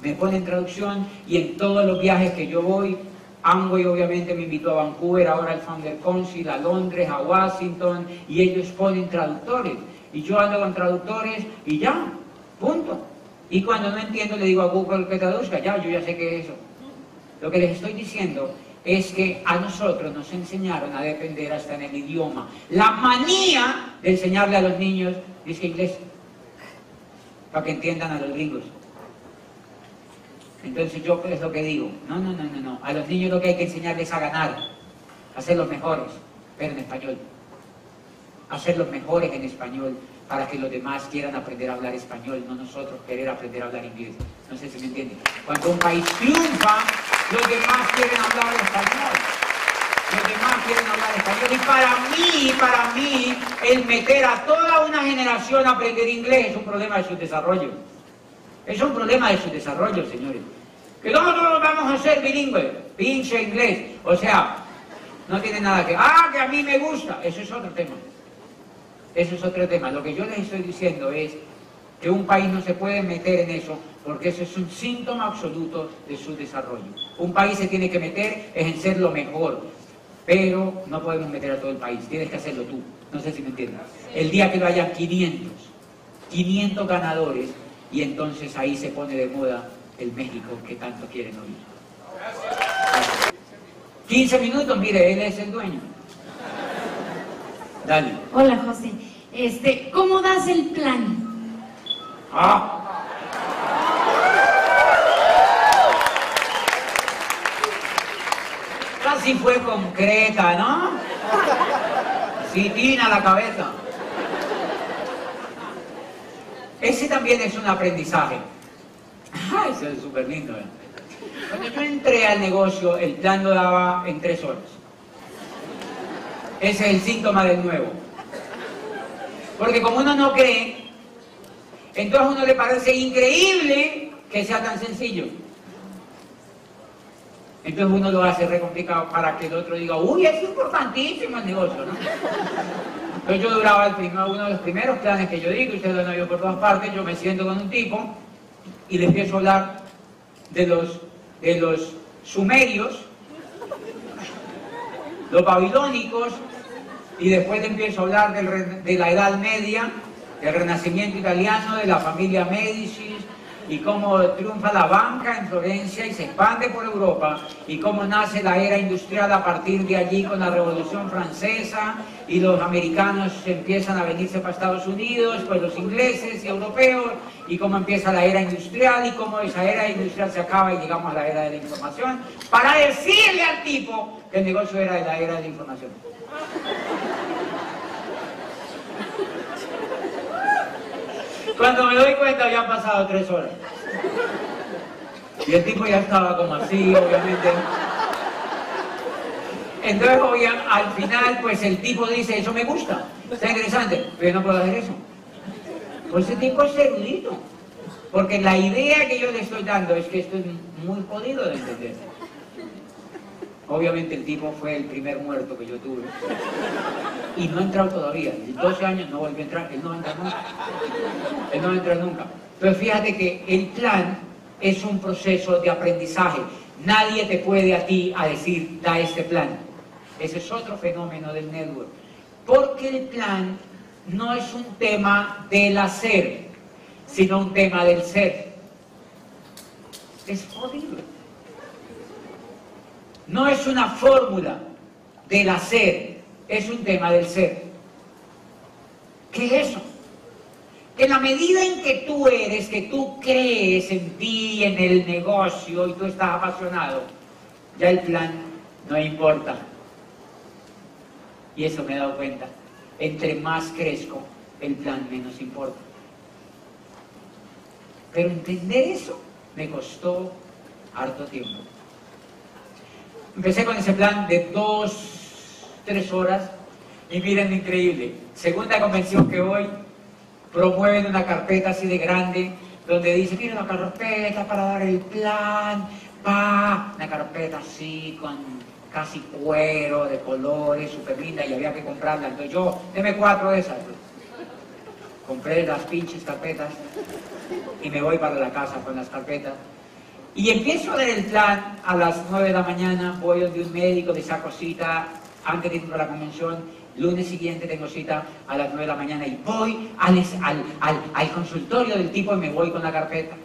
me ponen traducción y en todos los viajes que yo voy, Amway obviamente me invitó a Vancouver, ahora el Founder Council, a Londres, a Washington, y ellos ponen traductores. Y yo ando con traductores y ya, punto. Y cuando no entiendo le digo a Google que traduzca, ya, yo ya sé qué es eso. Lo que les estoy diciendo es que a nosotros nos enseñaron a depender hasta en el idioma. La manía de enseñarle a los niños, dice inglés, para que entiendan a los gringos. Entonces yo es lo que digo, no, no, no, no, no. A los niños lo que hay que enseñarles a ganar, a ser los mejores, pero en español. a ser los mejores en español para que los demás quieran aprender a hablar español, no nosotros querer aprender a hablar inglés. No sé si me entienden. Cuando un país triunfa, los demás quieren hablar español. Los demás quieren hablar español. Y para mí, para mí, el meter a toda una generación a aprender inglés es un problema de su desarrollo. Es un problema de su desarrollo, señores. Que nosotros vamos a ser bilingües, pinche inglés. O sea, no tiene nada que... Ah, que a mí me gusta. Eso es otro tema. Eso es otro tema. Lo que yo les estoy diciendo es que un país no se puede meter en eso porque eso es un síntoma absoluto de su desarrollo. Un país se tiene que meter es en ser lo mejor, pero no podemos meter a todo el país, tienes que hacerlo tú. No sé si me entiendes. El día que no haya 500, 500 ganadores, y entonces ahí se pone de moda el México que tanto quieren oír. 15 minutos, mire, él es el dueño. Dale.
Hola, José. Este, ¿cómo das el plan?
Ah. Casi fue concreta, ¿no? Sí, tina la cabeza. Ese también es un aprendizaje. Ah, ese es súper lindo. ¿eh? Cuando yo entré al negocio, el plan lo daba en tres horas. Ese es el síntoma del nuevo. Porque como uno no cree, entonces a uno le parece increíble que sea tan sencillo. Entonces uno lo hace re complicado para que el otro diga, uy, es importantísimo el negocio, ¿no? Entonces yo duraba el primero, uno de los primeros planes que yo digo, ustedes lo han oído por todas partes, yo me siento con un tipo y le empiezo a hablar de los, de los sumerios, los babilónicos, y después le empiezo a hablar de la Edad Media, del Renacimiento italiano, de la familia Medici, y cómo triunfa la banca en Florencia y se expande por Europa, y cómo nace la era industrial a partir de allí con la Revolución Francesa, y los americanos empiezan a venirse para Estados Unidos, pues los ingleses y europeos, y cómo empieza la era industrial, y cómo esa era industrial se acaba y llegamos a la era de la información, para decirle al tipo que el negocio era de la era de la información. Cuando me doy cuenta ya han pasado tres horas. Y el tipo ya estaba como así, obviamente. Entonces, al final, pues el tipo dice, eso me gusta, está interesante, pero yo no puedo hacer eso. Pues ese tipo es erudito. Porque la idea que yo le estoy dando es que esto es muy jodido de entender. Obviamente el tipo fue el primer muerto que yo tuve. Y no ha entrado todavía. En 12 años no volvió a entrar. Él no entra nunca. Él no entra nunca. Pero fíjate que el plan es un proceso de aprendizaje. Nadie te puede a ti a decir, da este plan. Ese es otro fenómeno del network. Porque el plan no es un tema del hacer, sino un tema del ser. Es jodido. No es una fórmula del hacer, es un tema del ser. ¿Qué es eso? Que en la medida en que tú eres, que tú crees en ti, en el negocio y tú estás apasionado, ya el plan no importa. Y eso me he dado cuenta. Entre más crezco, el plan menos importa. Pero entender eso me costó harto tiempo. Empecé con ese plan de dos, tres horas y miren increíble. Segunda convención que voy, promueven una carpeta así de grande donde dice, mira una carpeta para dar el plan, pa, una carpeta así con casi cuero, de colores, súper linda y había que comprarla. Entonces yo, deme cuatro de esas. Compré las pinches carpetas y me voy para la casa con las carpetas. Y empiezo el plan a las 9 de la mañana, voy donde un médico, de saco cita antes de ir a la convención, lunes siguiente tengo cita a las 9 de la mañana y voy al, al, consultorio del tipo y me voy con la carpeta,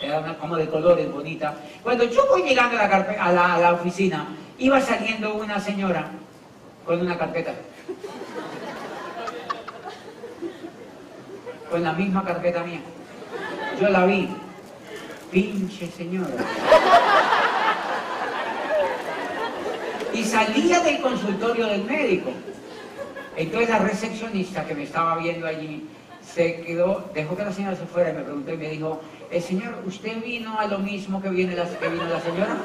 era una, como de colores bonita. Cuando yo voy llegando a la, a a la oficina, iba saliendo una señora con una carpeta. Con la misma carpeta mía. Yo la vi, pinche señora. Y salía del consultorio del médico. Entonces la recepcionista que me estaba viendo allí se quedó, dejó que la señora se fuera y me preguntó y me dijo, el señor, ¿usted vino a lo mismo que vino la señora?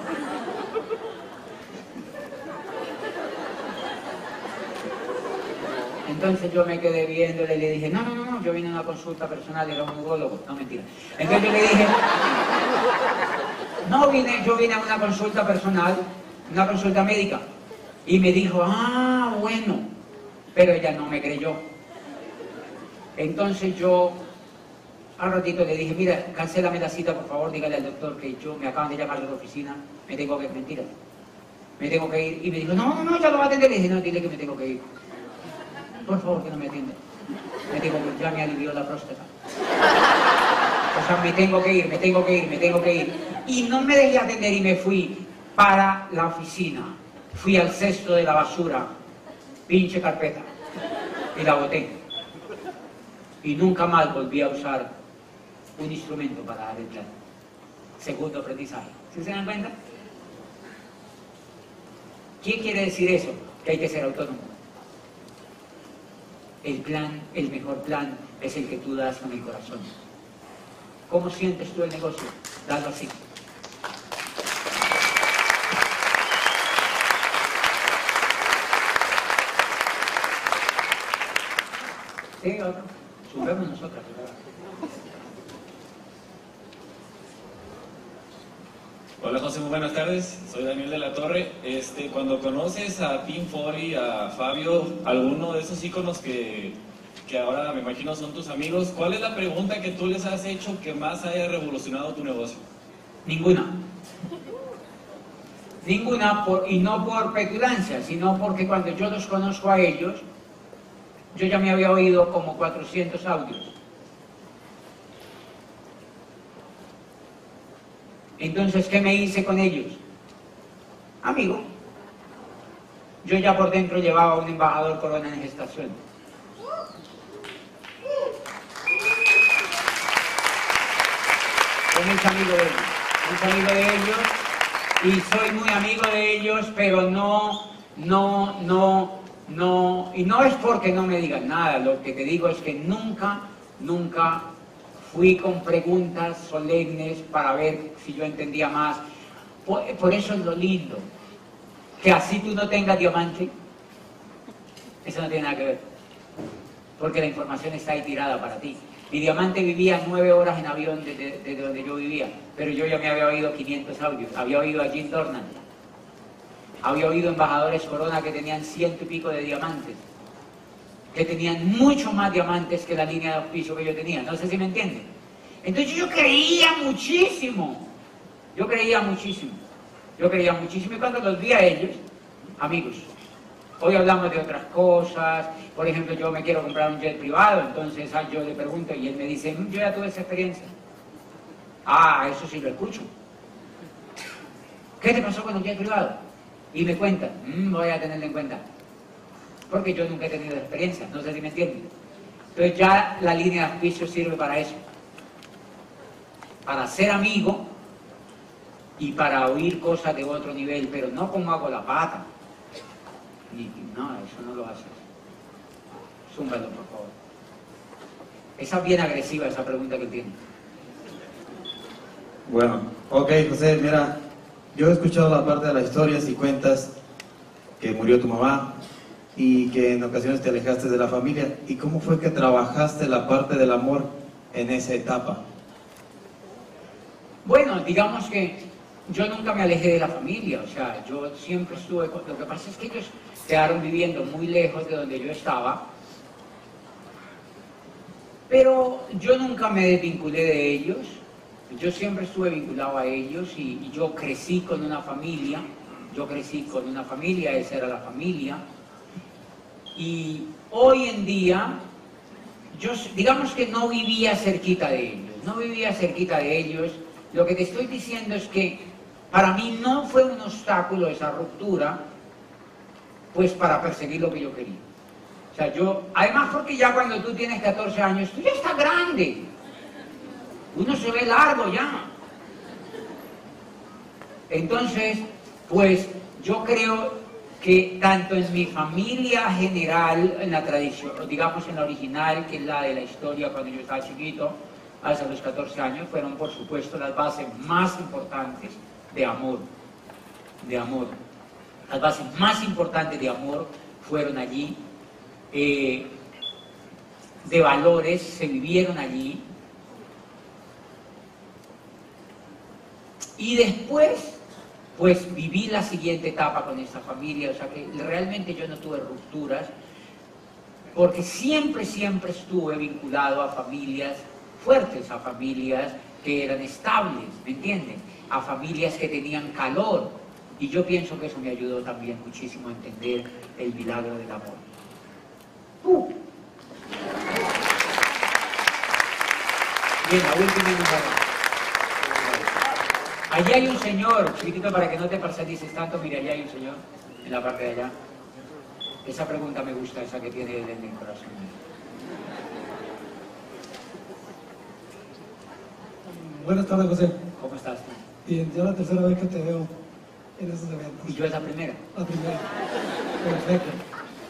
Entonces yo me quedé viéndole y le dije, no, no, no, no, yo vine a una consulta personal, era un urologo, no mentira. Entonces yo le dije, no vine, yo vine a una consulta personal, una consulta médica. Y me dijo, ah, bueno, pero ella no me creyó. Entonces yo al ratito le dije, mira, cancélame la cita, por favor, dígale al doctor que yo me acaban de llamar de la oficina, me tengo que, mentira, me tengo que ir. Y me dijo, no, no, no, ya lo va a atender. Le dije, no, dile que me tengo que ir. Por favor, que no me atienda. Me dijo, que ya me alivió la próstata. O sea, me tengo que ir, me tengo que ir, me tengo que ir. Y no me dejé atender y me fui para la oficina. Fui al cesto de la basura, pinche carpeta, y la boté. Y nunca más volví a usar un instrumento para plan. Segundo aprendizaje. ¿Sí se dan cuenta? ¿Qué quiere decir eso? Que hay que ser autónomo. El plan, el mejor plan, es el que tú das con el corazón. ¿Cómo sientes tú el negocio? Dalo así. Sí, otro. Subemos nosotras.
Hola José, muy buenas tardes. Soy Daniel de la Torre. Este, cuando conoces a Tim Fori, a Fabio, alguno de esos íconos que, que ahora me imagino son tus amigos, ¿cuál es la pregunta que tú les has hecho que más haya revolucionado tu negocio?
Ninguna. Ninguna, y no por petulancia, sino porque cuando yo los conozco a ellos, yo ya me había oído como 400 audios. Entonces, ¿qué me hice con ellos? Amigo. Yo ya por dentro llevaba un embajador corona en gestación. Soy muy amigo de ellos, muy amigo de ellos y soy muy amigo de ellos, pero no, no, no, no, y no es porque no me digan nada, lo que te digo es que nunca, nunca fui con preguntas solemnes para ver si yo entendía más. Por, por eso es lo lindo, que así tú no tengas diamante, eso no tiene nada que ver, porque la información está ahí tirada para ti. Mi diamante vivía nueve horas en avión desde, desde donde yo vivía, pero yo ya me había oído 500 audios. Había oído a Jim Dornan, había oído embajadores Corona que tenían ciento y pico de diamantes, que tenían mucho más diamantes que la línea de auspicio que yo tenía. No sé si me entienden. Entonces yo creía muchísimo, yo creía muchísimo, yo creía muchísimo y cuando los vi a ellos, amigos, Hoy hablamos de otras cosas, por ejemplo, yo me quiero comprar un jet privado, entonces ah, yo le pregunto y él me dice, "Mm, yo ya tuve esa experiencia. Ah, eso sí lo escucho. ¿Qué te pasó con el jet privado? Y me cuenta, "Mm, voy a tenerlo en cuenta. Porque yo nunca he tenido experiencia, no sé si me entienden. Entonces ya la línea de auspicio sirve para eso. Para ser amigo y para oír cosas de otro nivel, pero no como hago la pata. Y, no, eso no lo haces. Zúmbalo, por favor. Esa es bien agresiva, esa pregunta que tiene.
Bueno, ok, José, mira, yo he escuchado la parte de las historias y cuentas que murió tu mamá y que en ocasiones te alejaste de la familia. ¿Y cómo fue que trabajaste la parte del amor en esa etapa?
Bueno, digamos que yo nunca me alejé de la familia, o sea, yo siempre estuve, con- lo que pasa es que ellos quedaron viviendo muy lejos de donde yo estaba, pero yo nunca me desvinculé de ellos, yo siempre estuve vinculado a ellos y, y yo crecí con una familia, yo crecí con una familia, esa era la familia, y hoy en día, yo digamos que no vivía cerquita de ellos, no vivía cerquita de ellos, lo que te estoy diciendo es que para mí no fue un obstáculo esa ruptura, pues para perseguir lo que yo quería. O sea, yo, además porque ya cuando tú tienes 14 años, tú ya estás grande. Uno se ve largo ya. Entonces, pues yo creo que tanto en mi familia general, en la tradición, digamos en la original, que es la de la historia cuando yo estaba chiquito, hasta los 14 años, fueron por supuesto las bases más importantes de amor, de amor. Las bases más importantes de amor fueron allí, eh, de valores se vivieron allí. Y después pues viví la siguiente etapa con esta familia, o sea que realmente yo no tuve rupturas, porque siempre, siempre estuve vinculado a familias fuertes, a familias que eran estables, ¿me entienden? A familias que tenían calor, y yo pienso que eso me ayudó también muchísimo a entender el milagro del amor. Uh. Bien, la última número. Allí hay un señor, chiquitito, para que no te parsalices tanto, mira, allí hay un señor, en la parte de allá. Esa pregunta me gusta, esa que tiene en el corazón.
Buenas tardes, José.
¿Cómo estás?
Bien, ya la tercera vez que te veo en esos eventos.
¿Y yo es la primera?
La primera. Perfecto.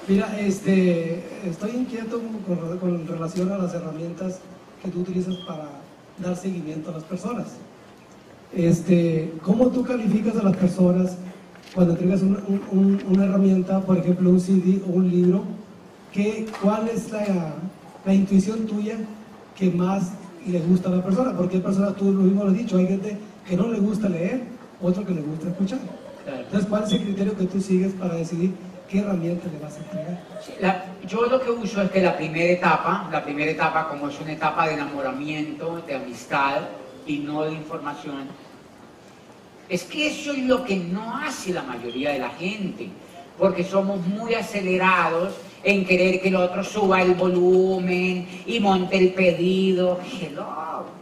Mira, este, estoy inquieto con, con relación a las herramientas que tú utilizas para dar seguimiento a las personas. Este, ¿Cómo tú calificas a las personas cuando entregas una, una herramienta, por ejemplo, un CD o un libro? ¿qué, ¿Cuál es la, la, intuición tuya que más le gusta a la persona? Porque hay personas, tú lo mismo lo has dicho, hay gente que no le gusta leer, otro que le gusta escuchar. Entonces, ¿cuál es el criterio que tú sigues para decidir qué herramienta le vas a entregar?
yo lo que uso es que la primera etapa, la primera etapa como es una etapa de enamoramiento, de amistad, y no de información. Es que eso es lo que no hace la mayoría de la gente, porque somos muy acelerados en querer que el otro suba el volumen y monte el pedido. Hello.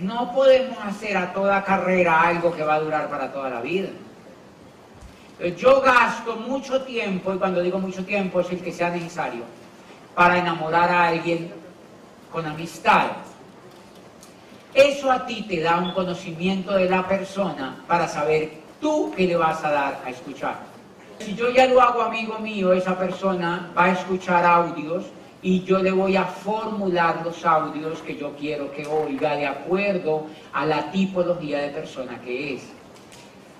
No podemos hacer a toda carrera algo que va a durar para toda la vida. Yo gasto mucho tiempo, y cuando digo mucho tiempo es el que sea necesario, para enamorar a alguien con amistad. Eso a ti te da un conocimiento de la persona para saber tú qué le vas a dar a escuchar. Si yo ya lo hago amigo mío, esa persona va a escuchar audios y yo le voy a formular los audios que yo quiero que oiga de acuerdo a la tipología de persona que es.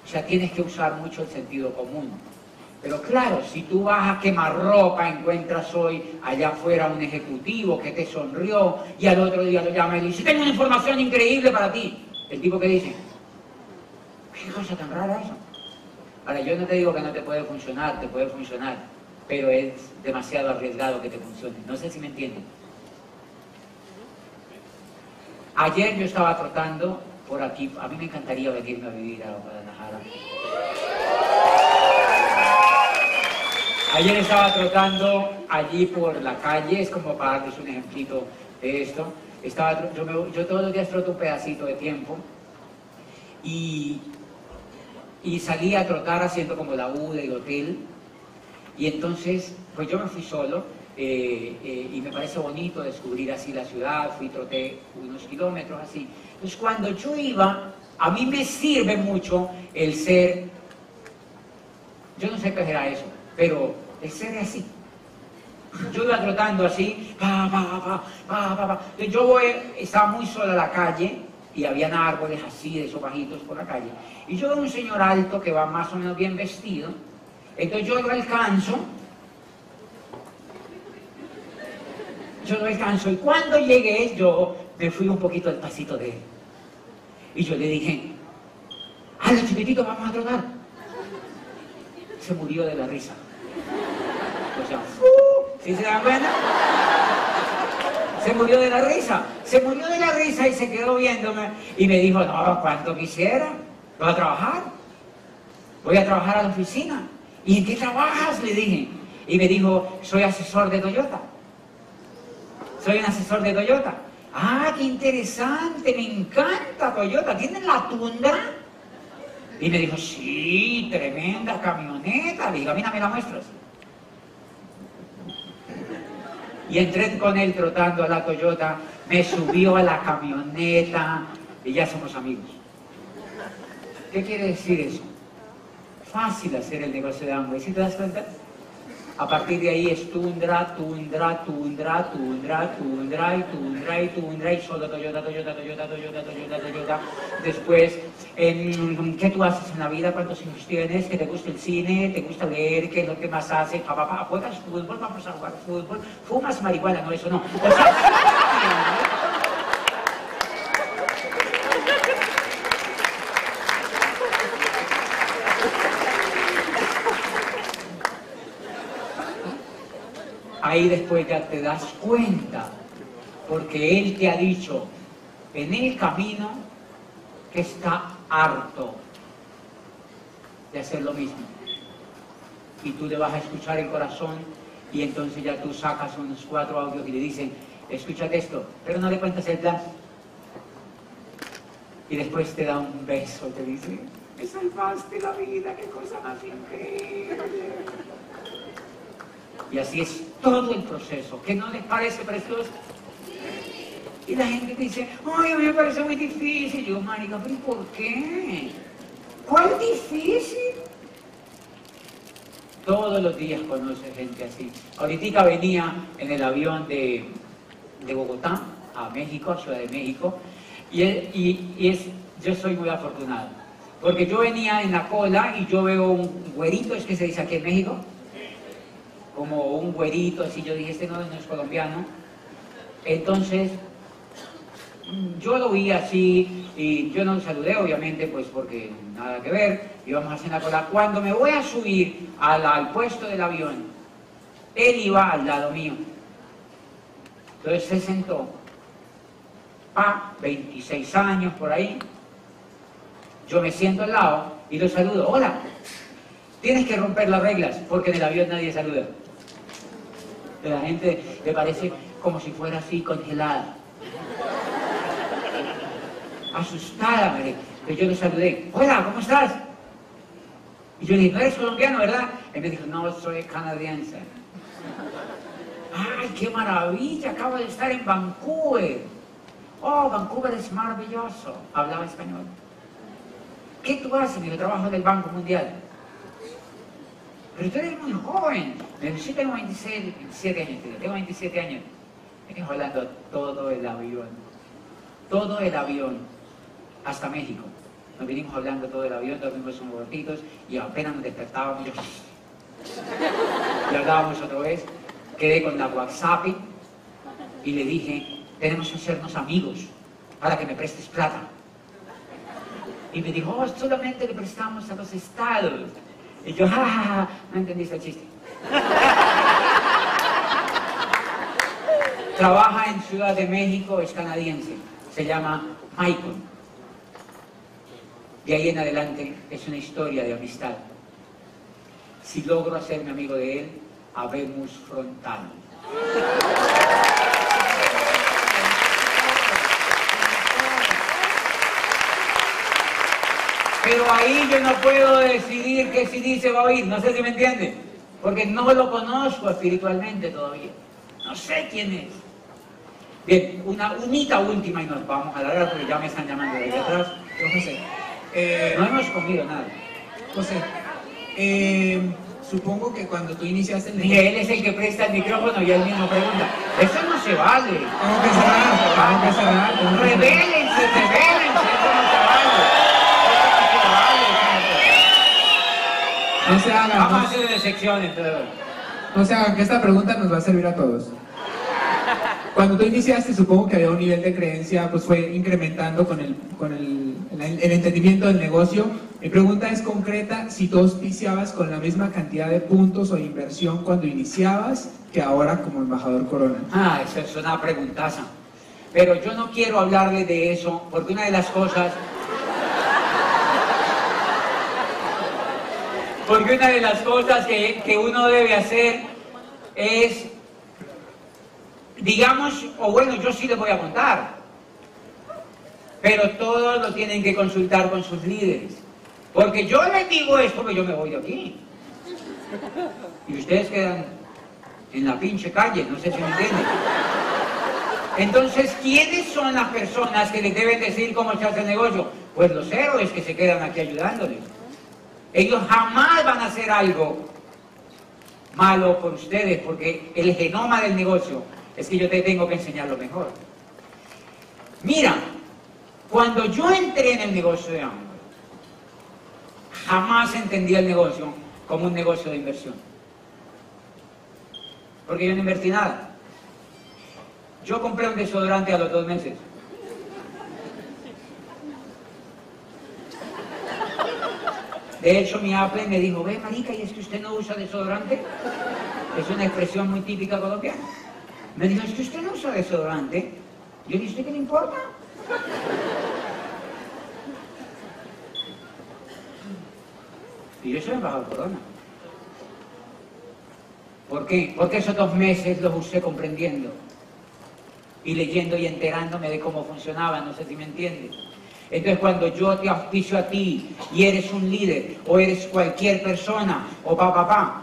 O sea, tienes que usar mucho el sentido común. Pero claro, si tú vas a quemar ropa, encuentras hoy allá afuera un ejecutivo que te sonrió y al otro día lo llama y dice, tengo una información increíble para ti. El tipo que dice, qué cosa tan rara eso. Ahora, yo no te digo que no te puede funcionar, te puede funcionar, pero es demasiado arriesgado que te funcione. No sé si me entienden. Ayer yo estaba trotando por aquí, a mí me encantaría venirme a vivir a Guadalajara. Ayer estaba trotando allí por la calle, es como para darles un ejemplito de esto. Estaba, yo, todos los días troto un pedacito de tiempo y, y salí a trotar haciendo como la U del hotel. Y entonces, pues yo me fui solo eh, eh, y me parece bonito descubrir así la ciudad, fui troté unos kilómetros así. Entonces cuando yo iba, a mí me sirve mucho el ser, yo no sé qué era eso, pero el ser así. Yo iba trotando así, pa, pa, pa, yo voy, estaba muy sola en la calle y habían árboles así de esos bajitos por la calle. Y yo veo un señor alto que va más o menos bien vestido, entonces yo lo alcanzo, yo lo alcanzo y cuando llegué yo me fui un poquito al pasito de él. Y yo le dije, ¡Hala, chiquitito, vamos a trotar! Se murió de la risa. ¿sí se dan cuenta? Se murió de la risa, se murió de la risa y se quedó viéndome y me dijo, no, cuánto quisiera, voy a trabajar, voy a trabajar a la oficina. ¿Y en qué trabajas? Le dije. Y me dijo, soy asesor de Toyota. Soy un asesor de Toyota. Ah, qué interesante, me encanta Toyota. ¿Tienen la tundra? Y me dijo, sí, tremenda camioneta. Le digo, mira, me la muestras y entré con él trotando a la Toyota, me subió a la camioneta y ya somos amigos. ¿Qué quiere decir eso? Fácil hacer el negocio de Amway, ¿sí te das cuenta? A partir de ahí es tundra, tundra, tundra, tundra, tundra y tundra y tundra y solo Toyota, Toyota, Toyota, Toyota, Toyota, Toyota. Después, ¿qué tú haces en la vida? ¿Cuántos hijos tienes? ¿Que te gusta el cine? ¿Te gusta leer? ¿Qué es lo que más haces? ¿Juegas fútbol? Vamos a jugar fútbol. ¿Fumas marihuana? No, eso no. Ahí después ya te das cuenta, porque Él te ha dicho en el camino que está harto de hacer lo mismo. Y tú le vas a escuchar el corazón y entonces ya tú sacas unos cuatro audios y le dicen, escúchate esto, pero no le cuentas el plan. Y después te da un beso, te dice, me salvaste la vida, qué cosa más increíble. Y así es todo el proceso. ¿Qué no les parece precioso? Y la gente dice, ay, a mí me parece muy difícil. Yo, marica, pero ¿por qué? ¿Cuál difícil? Todos los días conoce gente así. Ahorita venía en el avión de, de Bogotá a México, a Ciudad de México, y, y, y es, yo soy muy afortunado. Porque yo venía en la cola y yo veo un güerito, es que se dice aquí en México, como un güerito, así yo dije, este no, no es colombiano. Entonces, yo lo vi así y yo no lo saludé, obviamente, pues porque nada que ver, íbamos a hacer la cola. Cuando me voy a subir al, al puesto del avión, él iba al lado mío. Entonces se sentó, pa, 26 años por ahí, yo me siento al lado y lo saludo, hola, tienes que romper las reglas porque en el avión nadie saluda. La gente le parece como si fuera así congelada. Asustada, me que yo le saludé. Hola, ¿cómo estás? Y yo le dije, no eres colombiano, ¿verdad? Y me dijo, no, soy canadiense. ¡Ay, qué maravilla! Acabo de estar en Vancouver. Oh, Vancouver es maravilloso. Hablaba español. ¿Qué tú haces? Yo trabajo en el Banco Mundial. Pero tú eres muy joven. Yo tengo 26, 27 años. Tengo 27 años. Venimos hablando todo el avión. Todo el avión. Hasta México. Nos vinimos hablando todo el avión, dormimos unos ratitos y apenas nos despertábamos. Yo... Y hablábamos otra vez. Quedé con la WhatsApp y le dije, tenemos que hacernos amigos para que me prestes plata. Y me dijo, oh, solamente le prestamos a los estados. Y yo, ja, ja, ja, no entendiste el chiste. Trabaja en Ciudad de México, es canadiense. Se llama Michael. De ahí en adelante es una historia de amistad. Si logro hacerme amigo de él, habemos frontal. Pero ahí yo no puedo decidir qué si dice va a oír, no sé si me entiende, porque no lo conozco espiritualmente todavía. No sé quién es. Bien, una unita última y nos vamos a largar porque ya me están llamando de atrás.
Don José, eh,
No hemos comido nada.
José, eh, supongo que cuando tú iniciaste el
Dije, él es el que presta el micrófono y él mismo pregunta. Eso no se vale.
Tengo que cerrar. tengo que cerrar.
Rebélense, rebélense, no se
hagan,
Vamos a hacer secciones, pero...
no se hagan, que esta pregunta nos va a servir a todos. Cuando tú iniciaste, supongo que había un nivel de creencia, pues fue incrementando con el, con el, el- el entendimiento del negocio. Mi pregunta es concreta, si tú auspiciabas con la misma cantidad de puntos o de inversión cuando iniciabas que ahora como embajador Corona.
Ah, esa es una preguntaza. Pero yo no quiero hablarle de eso, porque una de las cosas... Porque una de las cosas que, que uno debe hacer es, digamos, o bueno, yo sí les voy a contar, pero todos lo tienen que consultar con sus líderes. Porque yo les digo esto porque yo me voy de aquí. Y ustedes quedan en la pinche calle, no sé si me entienden. Entonces, ¿quiénes son las personas que les deben decir cómo echarse el negocio? Pues los héroes que se quedan aquí ayudándoles. Ellos jamás van a hacer algo malo por ustedes, porque el genoma del negocio es que yo te tengo que enseñar lo mejor. Mira, cuando yo entré en el negocio de hambre, jamás entendí el negocio como un negocio de inversión. Porque yo no invertí nada. Yo compré un desodorante a los dos meses. De hecho, mi Apple me dijo, ve, marica, ¿y es que usted no usa desodorante? Es una expresión muy típica colombiana. Me dijo, es que usted no usa desodorante. Yo dije, ¿qué le importa? Y yo soy embajador Corona. ¿Por qué? Porque esos dos meses los usé comprendiendo y leyendo y enterándome de cómo funcionaba, no sé si me entiendes. Entonces cuando yo te auspicio a ti y eres un líder o eres cualquier persona o papá, papá,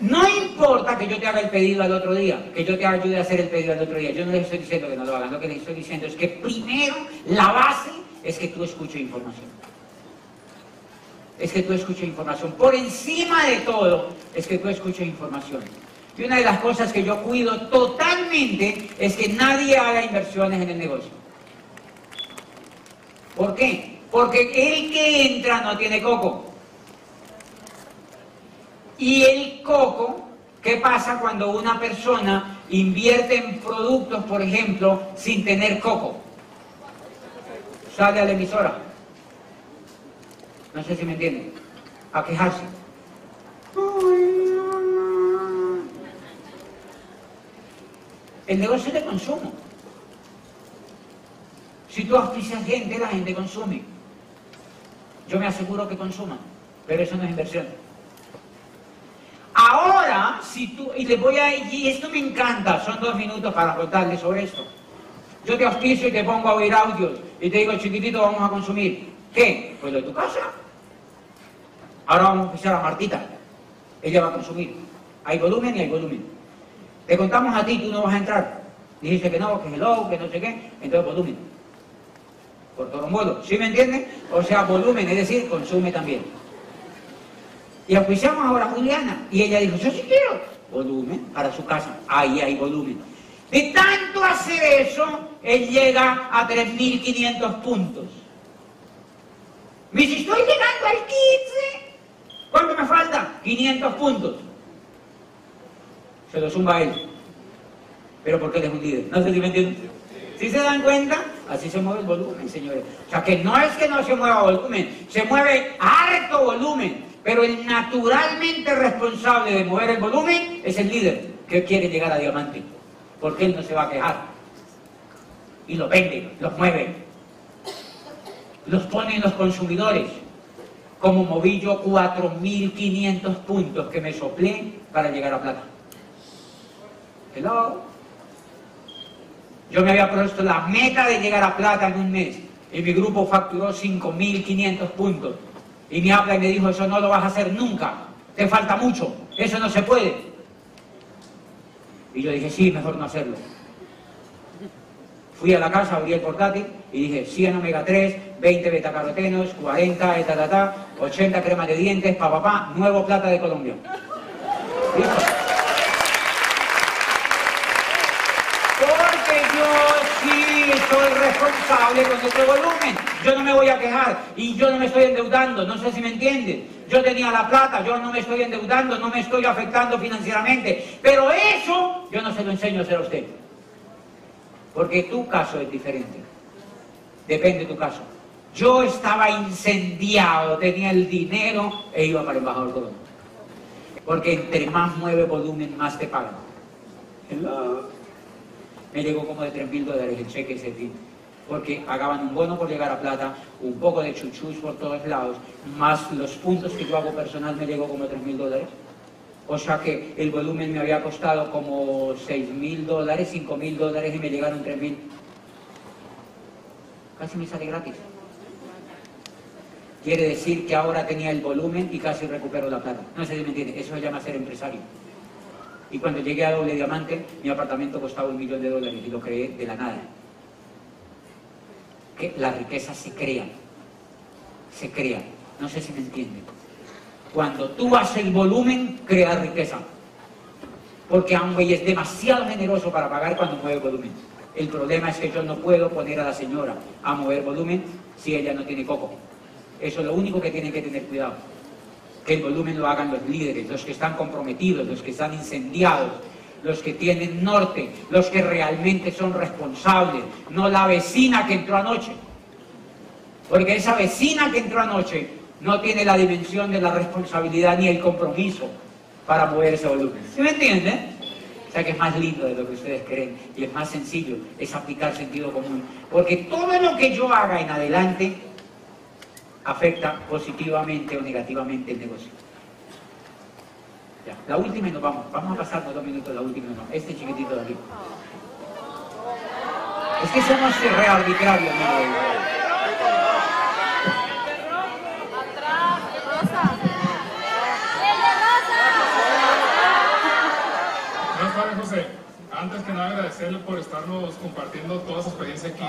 no importa que yo te haga el pedido al otro día, que yo te ayude a hacer el pedido al otro día. Yo no les estoy diciendo que no lo hagan, lo que les estoy diciendo es que primero la base es que tú escuches información. Es que tú escuches información. Por encima de todo, es que tú escuches información. Y una de las cosas que yo cuido totalmente es que nadie haga inversiones en el negocio. ¿Por qué? Porque el que entra no tiene coco. Y el coco, ¿qué pasa cuando una persona invierte en productos, por ejemplo, sin tener coco? Sale a la emisora. No sé si me entienden. A quejarse. El negocio es de consumo. Si tú auspicias gente, la gente consume. Yo me aseguro que consuman, pero eso no es inversión. Ahora, si tú, y les voy a, y esto me encanta, son dos minutos para contarles sobre esto. Yo te auspicio y te pongo a oír audios y te digo, chiquitito, vamos a consumir. ¿Qué? Pues de tu casa. Ahora vamos a auspiciar a Martita. Ella va a consumir. Hay volumen y hay volumen. Te contamos a ti, tú no vas a entrar. Dijiste que no, que hello, que no sé qué. Entonces volumen. Por todo modo. ¿Sí me entienden? O sea, volumen, es decir, consume también. Y auspiciamos ahora a Juliana. Y ella dijo, yo sí quiero volumen para su casa. Ahí hay volumen. De tanto hacer eso, él llega a 3.500 puntos. Me dice, estoy llegando al 15. ¿Cuánto me falta? 500 puntos. Se lo zumba a él. Pero porque él es un. No sé si me entienden. Si se dan cuenta, así se mueve el volumen, señores. O sea que no es que no se mueva volumen, se mueve harto volumen. Pero el naturalmente responsable de mover el volumen es el líder que quiere llegar a diamante. Porque él no se va a quejar. Y lo vende, los mueve. Los pone en los consumidores. Como moví yo 4.500 puntos que me soplé para llegar a plata. Hello. Yo me había puesto la meta de llegar a plata en un mes. Y mi grupo facturó 5.500 puntos. Y me habla y me dijo, eso no lo vas a hacer nunca. Te falta mucho. Eso no se puede. Y yo dije, sí, mejor no hacerlo. Fui a la casa, abrí el portátil y dije 100 omega 3, 20 betacarotenos, 40 etatata, 80 cremas de dientes, pa, pa, pa, nuevo plata de Colombia. ¿Listo? Porque yo sí soy responsable con este volumen. Yo no me voy a quejar y yo no me estoy endeudando, no sé si me entienden. Yo tenía la plata, yo no me estoy endeudando, no me estoy afectando financieramente. Pero eso yo no se lo enseño a hacer a usted. Porque tu caso es diferente. Depende de tu caso. Yo estaba incendiado, tenía el dinero e iba para el embajador todo. Porque entre más mueve volumen, más te pagan. Hello. Me llegó como de 3 mil dólares el cheque ese día. Porque pagaban un bono por llegar a plata, un poco de chuchus por todos lados, más los puntos que yo hago personal me llegó como 3 mil dólares. O sea que el volumen me había costado como 6 mil dólares, 5 mil dólares y me llegaron 3 mil. Casi me sale gratis. Quiere decir que ahora tenía el volumen y casi recupero la plata. No sé si me entiende, eso se llama ser empresario. Y cuando llegué a doble diamante, mi apartamento costaba un millón de dólares y lo creé de la nada. Que la riqueza se crea. Se crea. No sé si me entienden. Cuando tú haces el volumen, creas riqueza. Porque Amway es demasiado generoso para pagar cuando mueve volumen. El problema es que yo no puedo poner a la señora a mover volumen si ella no tiene coco. Eso es lo único que tienen que tener cuidado. Que el volumen lo hagan los líderes, los que están comprometidos, los que están incendiados, los que tienen norte, los que realmente son responsables, no la vecina que entró anoche. Porque esa vecina que entró anoche no tiene la dimensión de la responsabilidad ni el compromiso para mover ese volumen. ¿Sí me entienden? O sea que es más lindo de lo que ustedes creen y es más sencillo, es aplicar sentido común. Porque todo lo que yo haga en adelante afecta positivamente o negativamente el negocio. Ya, la última y nos vamos. Vamos a pasar dos minutos la última y no. Este chiquitito de aquí. Es que somos re arbitrarios, amigo.
Buenas tardes, José. Antes que nada agradecerle por estarnos compartiendo toda su experiencia aquí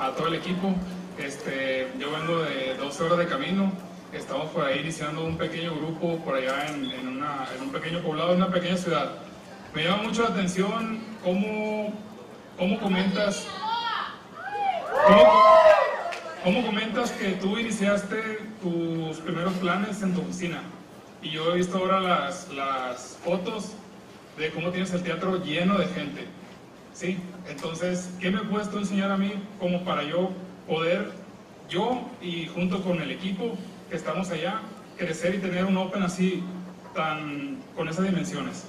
a todo el equipo. Este, yo vengo de 12 horas de camino. Estamos por ahí iniciando un pequeño grupo por allá en, en una- en un pequeño poblado, en una pequeña ciudad. Me llama mucho la atención cómo, cómo comentas cómo, cómo comentas que tú iniciaste tus primeros planes en tu oficina. Y yo he visto ahora las, las fotos de cómo tienes el teatro lleno de gente. ¿Sí? Entonces, ¿qué me puedes tú enseñar a mí como para yo poder, yo y junto con el equipo que estamos allá, crecer y tener un Open así, tan, con esas dimensiones?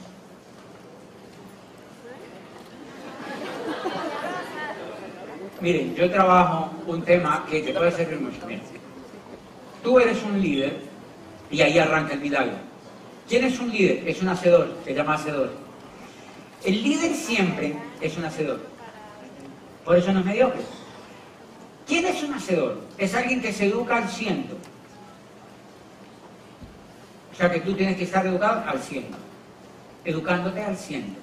Miren, yo trabajo un tema que te puede servir mucho. Mira, tú eres un líder y ahí arranca el milagro. ¿Quién es un líder? Es un hacedor, se llama hacedor. El líder siempre es un hacedor. Por eso no es mediocre. ¿Quién es un hacedor? Es alguien que se educa al ciento. O sea que tú tienes que estar educado al ciento. Educándote al ciento.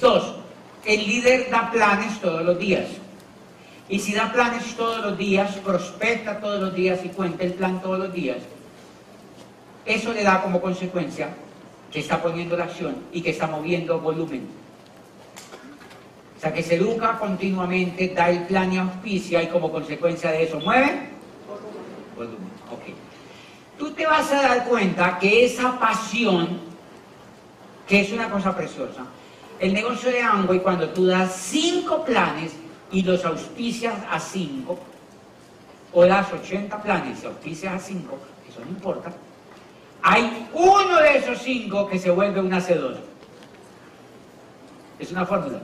Dos, el líder da planes todos los días. Y si da planes todos los días, prospecta todos los días y cuenta el plan todos los días, eso le da como consecuencia que está poniendo la acción y que está moviendo volumen. O sea, que se educa continuamente, da el plan y auspicia y como consecuencia de eso mueve volumen. Ok. Tú te vas a dar cuenta que esa pasión, que es una cosa preciosa, el negocio de Amway, cuando tú das cinco planes y los auspicias a cinco, o das 80 planes y auspicias a cinco, eso no importa, hay uno de esos cinco que se vuelve un hacedor. Es una fórmula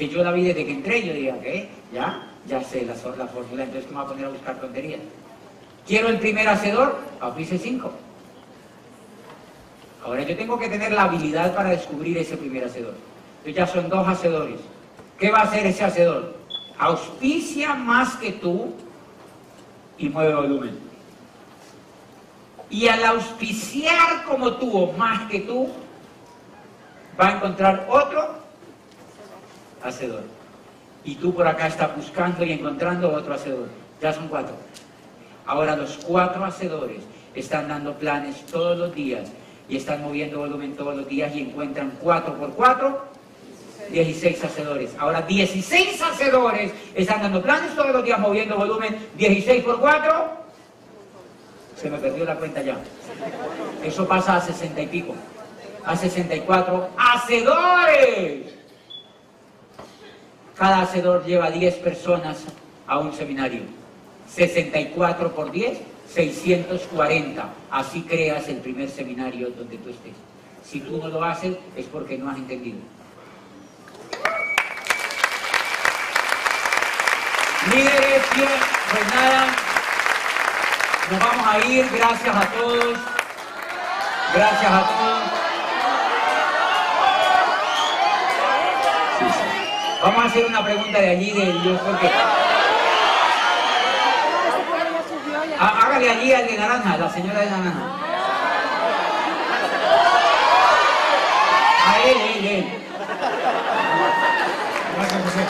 que yo la vi desde que entré, yo dije, ¿qué? Ya, ya sé la, la fórmula, entonces ¿cómo me voy a poner a buscar tonterías? Quiero el primer hacedor, auspice cinco. Ahora yo tengo que tener la habilidad para descubrir ese primer hacedor. Entonces ya son dos hacedores. ¿Qué va a hacer ese hacedor? Auspicia más que tú y mueve volumen. Y al auspiciar como tú o más que tú, va a encontrar otro hacedor. Y tú por acá estás buscando y encontrando otro hacedor. Ya son cuatro. Ahora los cuatro hacedores están dando planes todos los días y están moviendo volumen todos los días y encuentran cuatro por cuatro, 16 hacedores. Ahora 16 hacedores están dando planes todos los días moviendo volumen, 16 por 4, se me perdió la cuenta ya. Eso pasa a 60 y pico. A 64 hacedores. Cada hacedor lleva 10 personas a un seminario. 64 por 10, 640. Así creas el primer seminario donde tú estés. Si tú no lo haces es porque no has entendido. Líderes, pues nada, nos vamos a ir, gracias a todos, gracias a todos. Vamos a hacer una pregunta de allí, de yo creo que... Há- Hágale allí al de naranja, la señora de naranja. A él, él, él.
Gracias, José.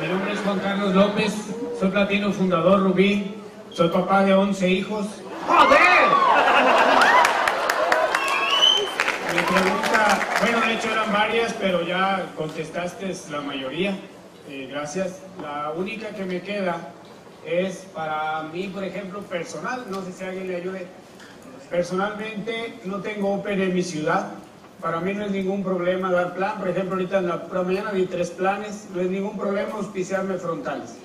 Mi nombre es Juan Carlos López, soy platino fundador Rubí
Soy papá de 11 hijos.
¡Joder!
Mi pregunta, bueno, de hecho eran varias, pero ya contestaste la mayoría. Eh, gracias. La única que me queda es para mí, por ejemplo, personal, no sé si alguien le ayude. Personalmente no tengo Open en mi ciudad. Para mí no es ningún problema dar plan. Por ejemplo, ahorita en la mañana vi tres planes. No es ningún problema auspiciarme frontales.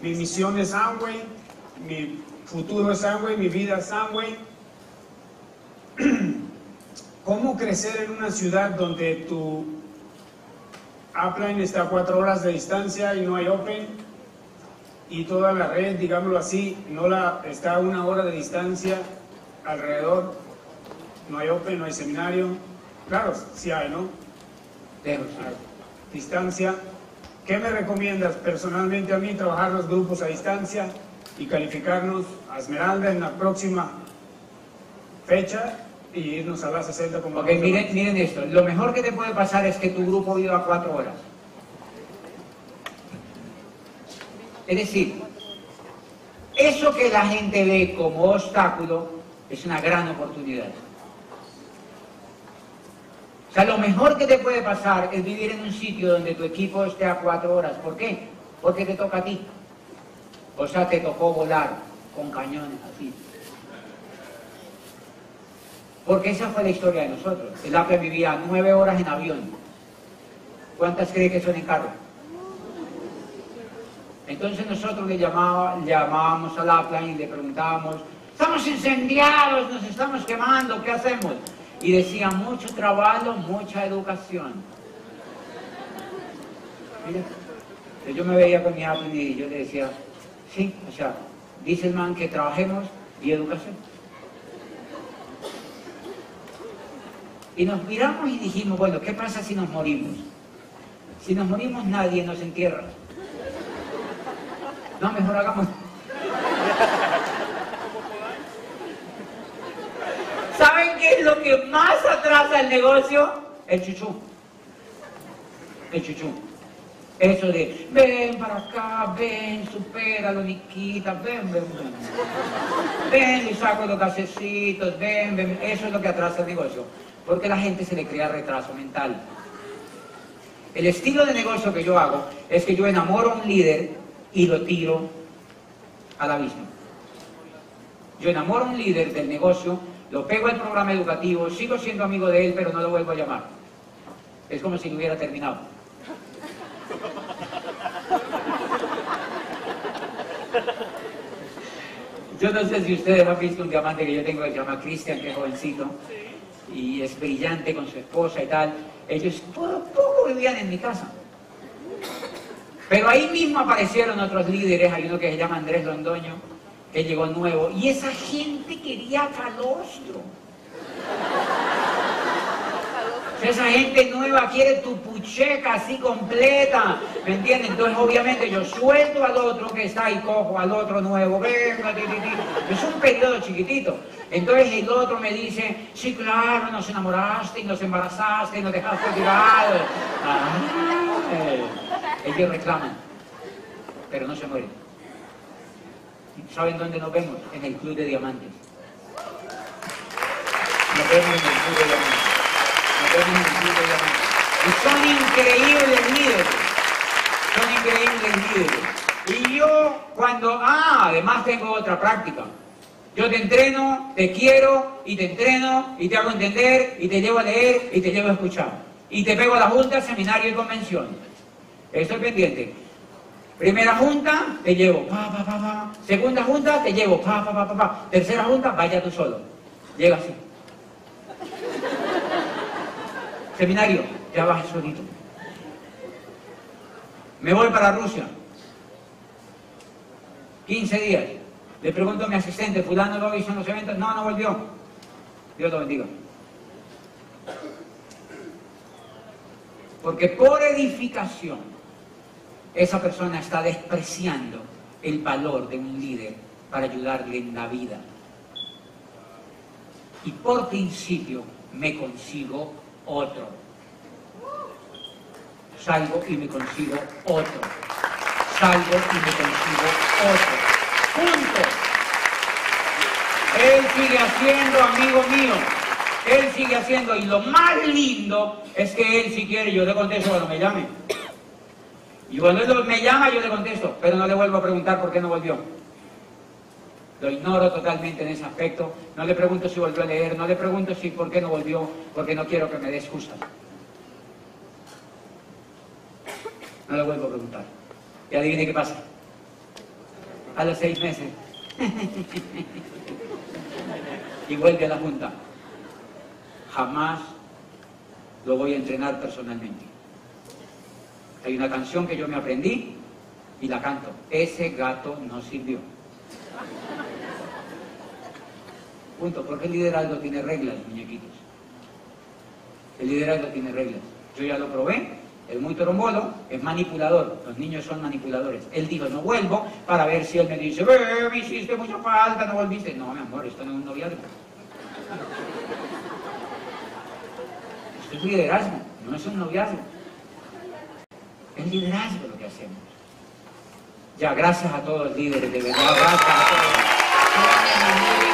Mi misión es Amway, mi futuro es Amway, mi vida es Amway. ¿Cómo crecer en una ciudad donde tu upline está a cuatro horas de distancia y no hay open? Y toda la red, digámoslo así, no la, está a una hora de distancia alrededor. No hay open, no hay seminario. Claro, sí hay, ¿no? A distancia. ¿Qué me recomiendas personalmente a mí? Trabajar los grupos a distancia y calificarnos a Esmeralda en la próxima fecha y irnos a la 60 como
Ok, miren, miren esto. Lo mejor que te puede pasar es que tu grupo viva cuatro horas. Es decir, eso que la gente ve como obstáculo es una gran oportunidad. O sea, lo mejor que te puede pasar es vivir en un sitio donde tu equipo esté a cuatro horas. ¿Por qué? Porque te toca a ti. O sea, te tocó volar con cañones así. Porque esa fue la historia de nosotros. El APE vivía nueve horas en avión. ¿Cuántas cree que son en carro? Entonces nosotros le llamaba, llamábamos al APLA y le preguntábamos, estamos incendiados, nos estamos quemando, ¿qué hacemos? Y decía, mucho trabajo, mucha educación. Yo me veía con mi APLA y yo le decía, sí, o sea, dice el man que trabajemos y educación. Y nos miramos y dijimos, bueno, ¿qué pasa si nos morimos? Si nos morimos nadie nos entierra. No, mejor hagamos... ¿Saben qué es lo que más atrasa el negocio? El chuchú. El chuchú. Eso de, ven para acá, ven, supéralo, Niquita, ven, ven, ven. Ven y saco los gasecitos, ven, ven. Eso es lo que atrasa el negocio. Porque la gente se le crea retraso mental. El estilo de negocio que yo hago es que yo enamoro a un líder y lo tiro al abismo. Yo enamoro a un líder del negocio, lo pego al programa educativo, sigo siendo amigo de él, pero no lo vuelvo a llamar. Es como si lo hubiera terminado. Yo no sé si ustedes han visto un diamante que yo tengo que llama Cristian, que es jovencito, y es brillante con su esposa y tal. Ellos por poco vivían en mi casa. Pero ahí mismo aparecieron otros líderes, hay uno que se llama Andrés Londoño, que llegó nuevo, y esa gente quería calostro. Esa gente nueva quiere tu pucheca así completa, ¿me entiendes? Entonces obviamente yo suelto al otro que está ahí cojo, al otro nuevo, venga, ti, ti, ti. es un periodo chiquitito. Entonces el otro me dice, sí, claro, nos enamoraste y nos embarazaste y nos dejaste tirados. ellos reclaman, pero no se mueren. ¿Saben dónde nos vemos? En el Club de Diamantes. Nos vemos en el Club de Diamantes. Y son increíbles líderes. Son increíbles líderes. Y yo cuando, ah, además tengo otra práctica. Yo te entreno, te quiero y te entreno y te hago entender y te llevo a leer y te llevo a escuchar. Y te pego a la junta, seminario y convención. Estoy pendiente. Primera junta, te llevo, pa, pa, pa, pa. Segunda junta, te llevo, pa, pa, pa, pa, pa. Tercera junta, vaya tú solo. Llega así. Seminario, ya vas solito. Me voy para Rusia. 15 días. Le pregunto a mi asistente, fulano lo hizo en los eventos. No, no volvió. Dios lo bendiga. Porque por edificación, esa persona está despreciando el valor de un líder para ayudarle en la vida. Y por principio me consigo otro. Salgo y me consigo otro. Salgo y me consigo otro. Punto. Él sigue haciendo, amigo mío. Él sigue haciendo. Y lo más lindo es que él si quiere, yo le contesto cuando me llame. Y cuando él me llama, yo le contesto, pero no le vuelvo a preguntar por qué no volvió. Lo ignoro totalmente en ese aspecto. No le pregunto si volvió a leer, no le pregunto si por qué no volvió, porque no quiero que me dé excusas. No le vuelvo a preguntar. Y adivine qué pasa. A los seis meses. y vuelve a la junta. Jamás lo voy a entrenar personalmente. Hay una canción que yo me aprendí y la canto. Ese gato no sirvió. Punto. Porque el liderazgo tiene reglas, muñequitos. El liderazgo tiene reglas. Yo ya lo probé. El muy torombolo es manipulador. Los niños son manipuladores. Él dijo, no vuelvo, para ver si él me dice, me hiciste mucha falta, no volviste. No, mi amor, esto no es un noviazgo. Esto es liderazgo, no es un noviazgo. Es liderazgo lo que hacemos. Ya, gracias a todos los líderes, de verdad, gracias a todos.